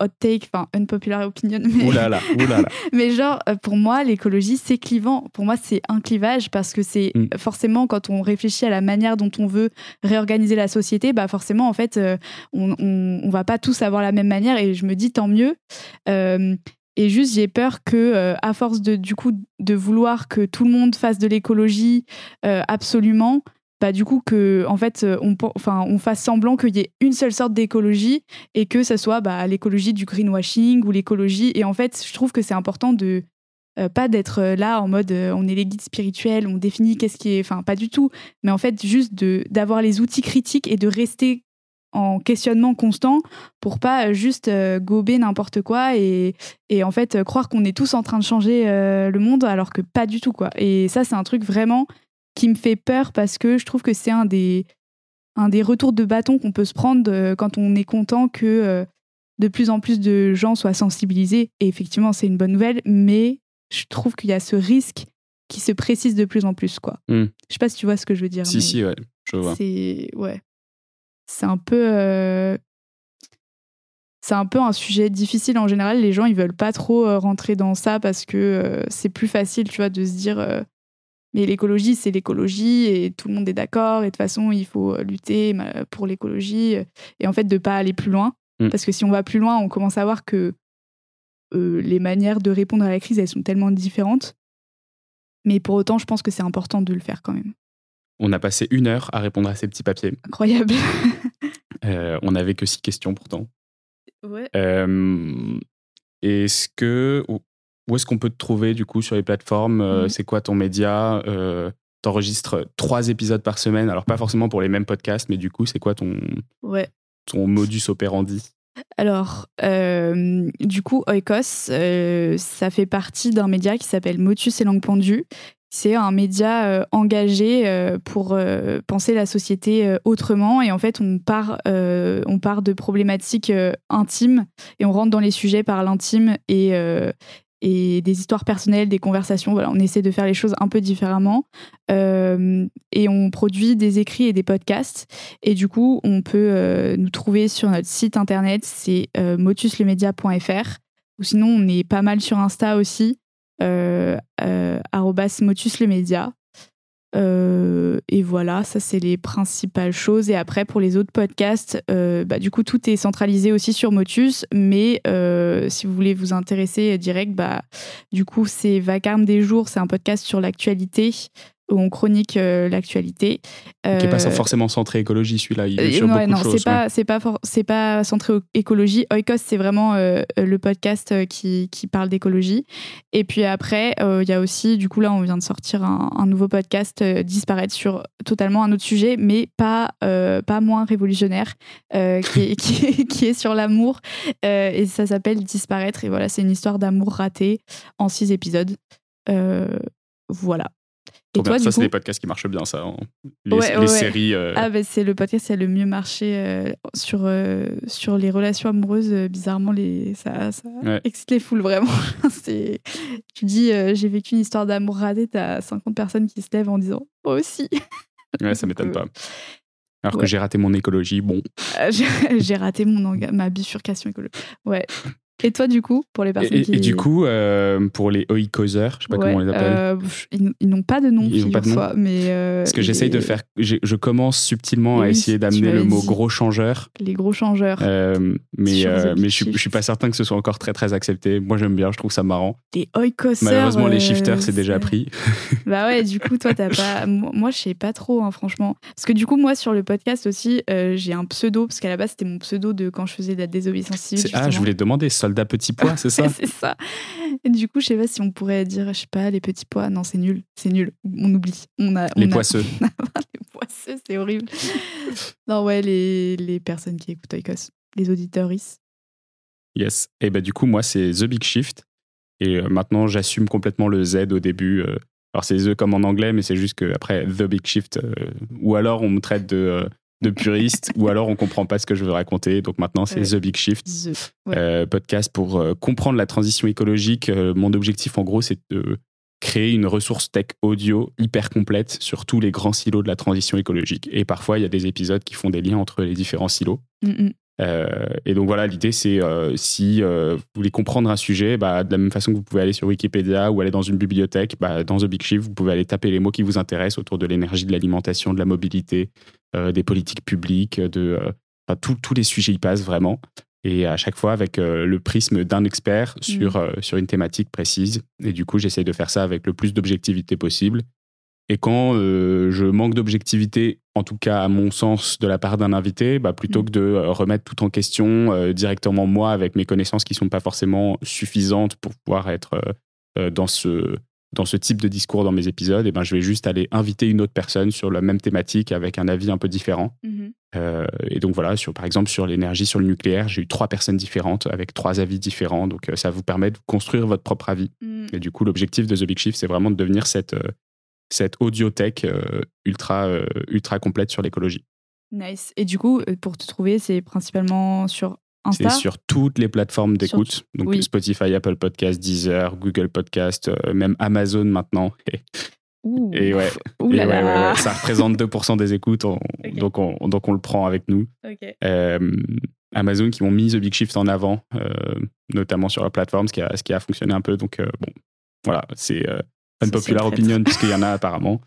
hot take, enfin, unpopular opinion. Mais... Oulala. mais genre, euh, pour moi, l'écologie, c'est clivant. Pour moi, c'est un clivage parce que c'est mm. forcément, quand on réfléchit à la manière dont on veut réorganiser la société, bah forcément, en fait, euh, on, on, va pas tous avoir la même manière. Et je me dis, tant mieux. Et juste, j'ai peur que, euh, à force de, du coup, de vouloir que tout le monde fasse de l'écologie euh, absolument, bah, du coup, que, en fait, euh, on, enfin, on fasse semblant qu'il y ait une seule sorte d'écologie et que ce soit bah, l'écologie du greenwashing ou l'écologie. Et en fait, je trouve que c'est important de, pas d'être là en mode on est les guides spirituels, on définit qu'est-ce qui est. Enfin, pas du tout. Mais en fait, juste d'avoir les outils critiques et de rester en questionnement constant pour pas juste gober n'importe quoi et, et, en fait croire qu'on est tous en train de changer le monde alors que pas du tout quoi. Et ça c'est un truc vraiment qui me fait peur parce que je trouve que c'est un des un des retours de bâton qu'on peut se prendre quand on est content que de plus en plus de gens soient sensibilisés. Et effectivement, c'est une bonne nouvelle, mais je trouve qu'il y a ce risque qui se précise de plus en plus. Quoi. Hmm. Je sais pas si tu vois ce que je veux dire. Si, si, ouais, je vois. C'est ouais. C'est un peu. Euh, c'est un peu un sujet difficile en général. Les gens, ils veulent pas trop euh, rentrer dans ça parce que euh, c'est plus facile, tu vois, de se dire mais l'écologie, c'est l'écologie et tout le monde est d'accord et de toute façon, il faut lutter pour l'écologie et en fait de pas aller plus loin. Mm. Parce que si on va plus loin, on commence à voir que euh, les manières de répondre à la crise, elles sont tellement différentes. Mais pour autant, je pense que c'est important de le faire quand même. On a passé une heure à répondre à ces petits papiers. Incroyable. euh, on n'avait que six questions pourtant. Ouais. Euh, est-ce que où est-ce qu'on peut te trouver du coup sur les plateformes? Euh, mm. C'est quoi ton média? T'enregistres trois épisodes par semaine, alors pas forcément pour les mêmes podcasts, mais du coup, c'est quoi ton ouais ton modus operandi? Alors, euh, du coup, Oikos, euh, ça fait partie d'un média qui s'appelle Motus et Langue Pendue. C'est un média euh, engagé pour penser la société autrement. Et en fait, on part, on part de problématiques intimes et on rentre dans les sujets par l'intime et, et des histoires personnelles, des conversations. Voilà, on essaie de faire les choses un peu différemment. Euh, et on produit des écrits et des podcasts. Et du coup, on peut euh, nous trouver sur notre site internet, c'est euh, motuslemedia.fr. Ou sinon, on est pas mal sur Insta aussi, euh, motuslemedia. Euh, et voilà, ça c'est les principales choses. Et après, pour les autres podcasts, euh, bah, du coup, tout est centralisé aussi sur Motus. Mais euh, si vous voulez vous intéresser direct, bah, du coup, c'est Vacarme des jours. C'est un podcast sur l'actualité où on chronique euh, l'actualité. Euh, qui n'est pas forcément centré écologie, celui-là. Il est sur beaucoup non, de choses. C'est pas, c'est pas, c'est pas centré écologie. Oikos, c'est vraiment euh, le podcast qui, qui parle d'écologie. Et puis après, il y a aussi, du coup, là, on vient de sortir un, nouveau podcast disparaître sur totalement un autre sujet, mais pas, pas moins révolutionnaire, qui, est, qui, qui, est, sur l'amour. et ça s'appelle Disparaître. Et voilà, c'est une histoire d'amour raté en six épisodes. voilà. Et toi, ça, c'est des podcasts qui marchent bien, ça. Hein. Les, séries. Euh, ah, bah, c'est le podcast qui a le mieux marché euh, sur, euh, sur les relations amoureuses. bizarrement, les, ça, ça excite les foules, vraiment. tu dis, j'ai vécu une histoire d'amour raté, t'as 50 personnes qui se lèvent en disant, moi aussi. Ouais, ça m'étonne pas. Alors que j'ai raté mon écologie, bon. j'ai raté mon ma bifurcation écologique. Ouais. Et toi, du coup, pour les personnes et, qui... Et du coup, euh, pour les oikosers, je sais pas comment on les appelle. Euh, ils, n'ont pas de nom, ils pas de nom. mais... Euh, Parce que j'essaye de faire... Je commence subtilement à essayer d'amener le mot gros changeur. Les gros changeurs. mais mais je, ne suis pas certain que ce soit encore très très accepté. Moi, j'aime bien, je trouve ça marrant. Les oikosers... Malheureusement, les shifters, c'est déjà pris. bah ouais, du coup, toi, t'as pas... Moi, je sais pas trop, hein, franchement. Parce que du coup, moi, sur le podcast aussi, j'ai un pseudo, parce qu'à la base, c'était mon pseudo de quand je faisais de la désobéissance civile. Ah, je voulais te demander, soldat petit pois, c'est ça C'est ça. Et du coup, je sais pas si on pourrait dire, je sais pas, les petits pois. Non, c'est nul. C'est nul. On oublie. On a, les poisseux. les poisseux, c'est horrible. non, ouais, les, les personnes qui écoutent Oikos. Les auditeurs. Yes. Et bah, du coup, moi, c'est The Big Shift. Et euh, maintenant, j'assume complètement le Z au début. Euh. alors, c'est The comme en anglais, mais c'est juste que après The Big Shift. Euh, ou alors, on me traite de de puriste, ou alors on comprend pas ce que je veux raconter. Donc maintenant, c'est The Big Shift, euh, podcast pour euh, comprendre la transition écologique. Euh, mon objectif, en gros, c'est de créer une ressource tech audio hyper complète sur tous les grands silos de la transition écologique. Et parfois, il y a des épisodes qui font des liens entre les différents silos. Mm, mm. et donc voilà, l'idée c'est si vous voulez comprendre un sujet, bah, de la même façon que vous pouvez aller sur Wikipédia ou aller dans une bibliothèque, bah, dans The Big Shift, vous pouvez aller taper les mots qui vous intéressent autour de l'énergie, de l'alimentation, de la mobilité, euh, des politiques publiques, de euh, tous les sujets y passent vraiment. Et à chaque fois avec euh, le prisme d'un expert mm. sur, sur une thématique précise. Et du coup, j'essaye de faire ça avec le plus d'objectivité possible. Et quand je manque d'objectivité, en tout cas à mon sens, de la part d'un invité, bah, plutôt mm. que de remettre tout en question directement moi avec mes connaissances qui ne sont pas forcément suffisantes pour pouvoir être dans, ce, dans ce type de discours dans mes épisodes, et ben, je vais juste aller inviter une autre personne sur la même thématique avec un avis un peu différent. Mhm. Euh, et donc voilà, sur, par exemple sur l'énergie, sur le nucléaire, j'ai eu trois personnes différentes avec trois avis différents. Donc euh, ça vous permet de construire votre propre avis. Mm. Et du coup, l'objectif de The Big Shift, c'est vraiment de devenir cette, euh, cette audiothèque euh, ultra, euh, ultra complète sur l'écologie. Nice. Et du coup, euh, pour te trouver, c'est principalement sur C'est Insta sur toutes les plateformes d'écoute. Donc oui. Spotify, Apple Podcast, Deezer, Google Podcast, euh, même Amazon maintenant. Et, Ouh. et ouais, Ouh et là ouais, ouais, là. ouais, ça représente 2% des écoutes. on- donc, on, donc on le prend avec nous. Ok. Euh, Amazon qui ont mis The Big Shift en avant, euh, notamment sur leur plateforme, ce qui a, ce qui a fonctionné un peu. Donc, bon, voilà, c'est unpopular opinion, puisqu'il y en a apparemment.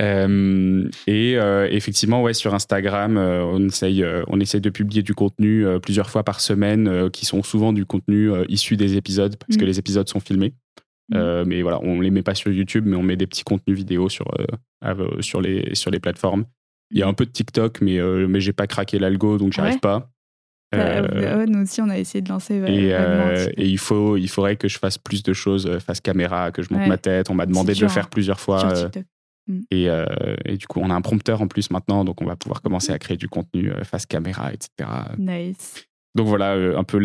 Euh, et euh, effectivement, ouais, sur Instagram, euh, on, essaye, on essaye de publier du contenu plusieurs fois par semaine, qui sont souvent du contenu issu des épisodes, parce que Mm. les épisodes sont filmés. Mm. Mais voilà, on les met pas sur YouTube, mais on met des petits contenus vidéo sur, sur, les, sur les plateformes. Il y a un peu de TikTok, mais, mais j'ai pas craqué l'algo, donc j'arrive Ouais. pas. Euh, Euh, ouais, nous aussi, on a essayé de lancer. et, euh, et il, faut, il faudrait que je fasse plus de choses euh, face caméra, que je monte Ouais. ma tête. On m'a demandé de le faire hein. plusieurs fois. euh, TikTok. et, euh, et du coup, on a un prompteur en plus maintenant, donc on va pouvoir commencer à créer du contenu face caméra, etc. Nice. Donc voilà un peu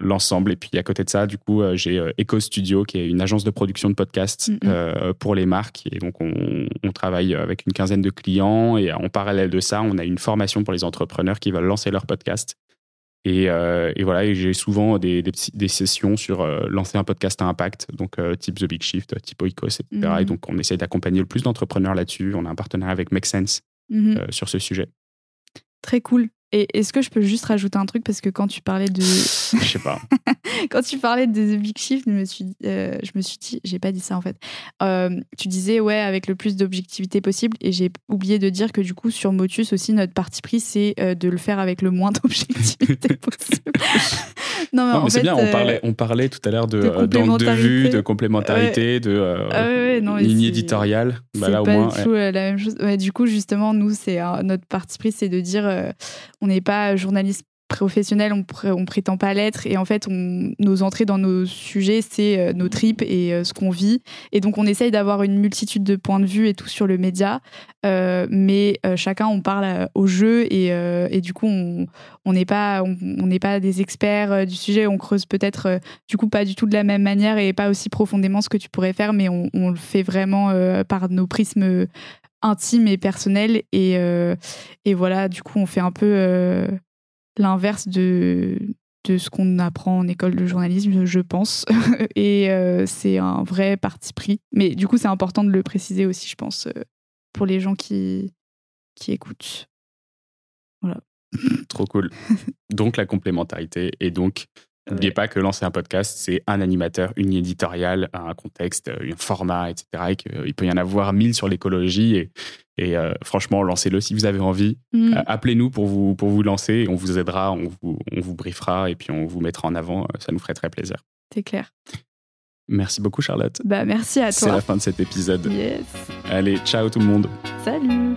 l'ensemble. Et puis à côté de ça, du coup, j'ai Echo Studio, qui est une agence de production de podcasts Mhm. euh, pour les marques. Et donc on, on travaille avec une quinzaine de clients. Et en parallèle de ça, on a une formation pour les entrepreneurs qui veulent lancer leur podcast. Et, euh, et voilà, et j'ai souvent des, des, petits- des sessions sur euh, lancer un podcast à impact, donc euh, type The Big Shift, type Oikos, etc. Mhm. Et donc on essaie d'accompagner le plus d'entrepreneurs là-dessus. On a un partenariat avec Make Sense Mhm. sur ce sujet. Très cool. Et est-ce que je peux juste rajouter un truc? Parce que quand tu parlais de Je sais pas. quand tu parlais de The Big Shift, je me suis, euh, je me suis dit, j'ai pas dit ça en fait. Euh, tu disais ouais avec le plus d'objectivité possible et j'ai oublié de dire que du coup sur Motus aussi notre parti pris c'est euh, de le faire avec le moins d'objectivité possible. non mais Non, mais c'est bien, on euh, parlait, on parlait tout à l'heure de, de d'angle de vue, de complémentarité, de ouais, ouais, non, ligne éditoriale. Bah c'est là, au pas moins, du tout euh, la même chose. Ouais, du coup, justement, nous, c'est euh, notre parti pris, c'est de dire, euh, on n'est pas journaliste professionnel, on, pr- on prétend pas l'être, et en fait, on, nos entrées dans nos sujets, c'est euh, nos tripes et euh, ce qu'on vit, et donc on essaye d'avoir une multitude de points de vue et tout sur le média, euh, mais chacun on parle au jeu et, du coup on n'est pas on pas des experts du sujet, on creuse peut-être du coup pas du tout de la même manière et pas aussi profondément ce que tu pourrais faire, mais on, le fait vraiment par nos prismes intimes et personnels et voilà du coup on fait un peu l'inverse de de ce qu'on apprend en école de journalisme, je pense. et euh, c'est un vrai parti pris. Mais du coup, c'est important de le préciser aussi, je pense, euh, pour les gens qui, qui écoutent. Trop cool. Donc, la complémentarité. Et donc, n'oubliez Ouais. pas que lancer un podcast, c'est un animateur, une éditoriale, un contexte, un format, etc. Et qu'il peut y en avoir mille sur l'écologie. Et, et euh, franchement, lancez-le si vous avez envie. Mm. Euh, Appelez-nous pour vous, pour vous lancer. On vous aidera, on vous, on vous briefera et puis on vous mettra en avant. Euh, Ça nous ferait très plaisir. c'est clair. Merci beaucoup, Charlotte. Bah, merci à C'est toi. la fin de cet épisode. Yes. Allez, ciao tout le monde. Salut.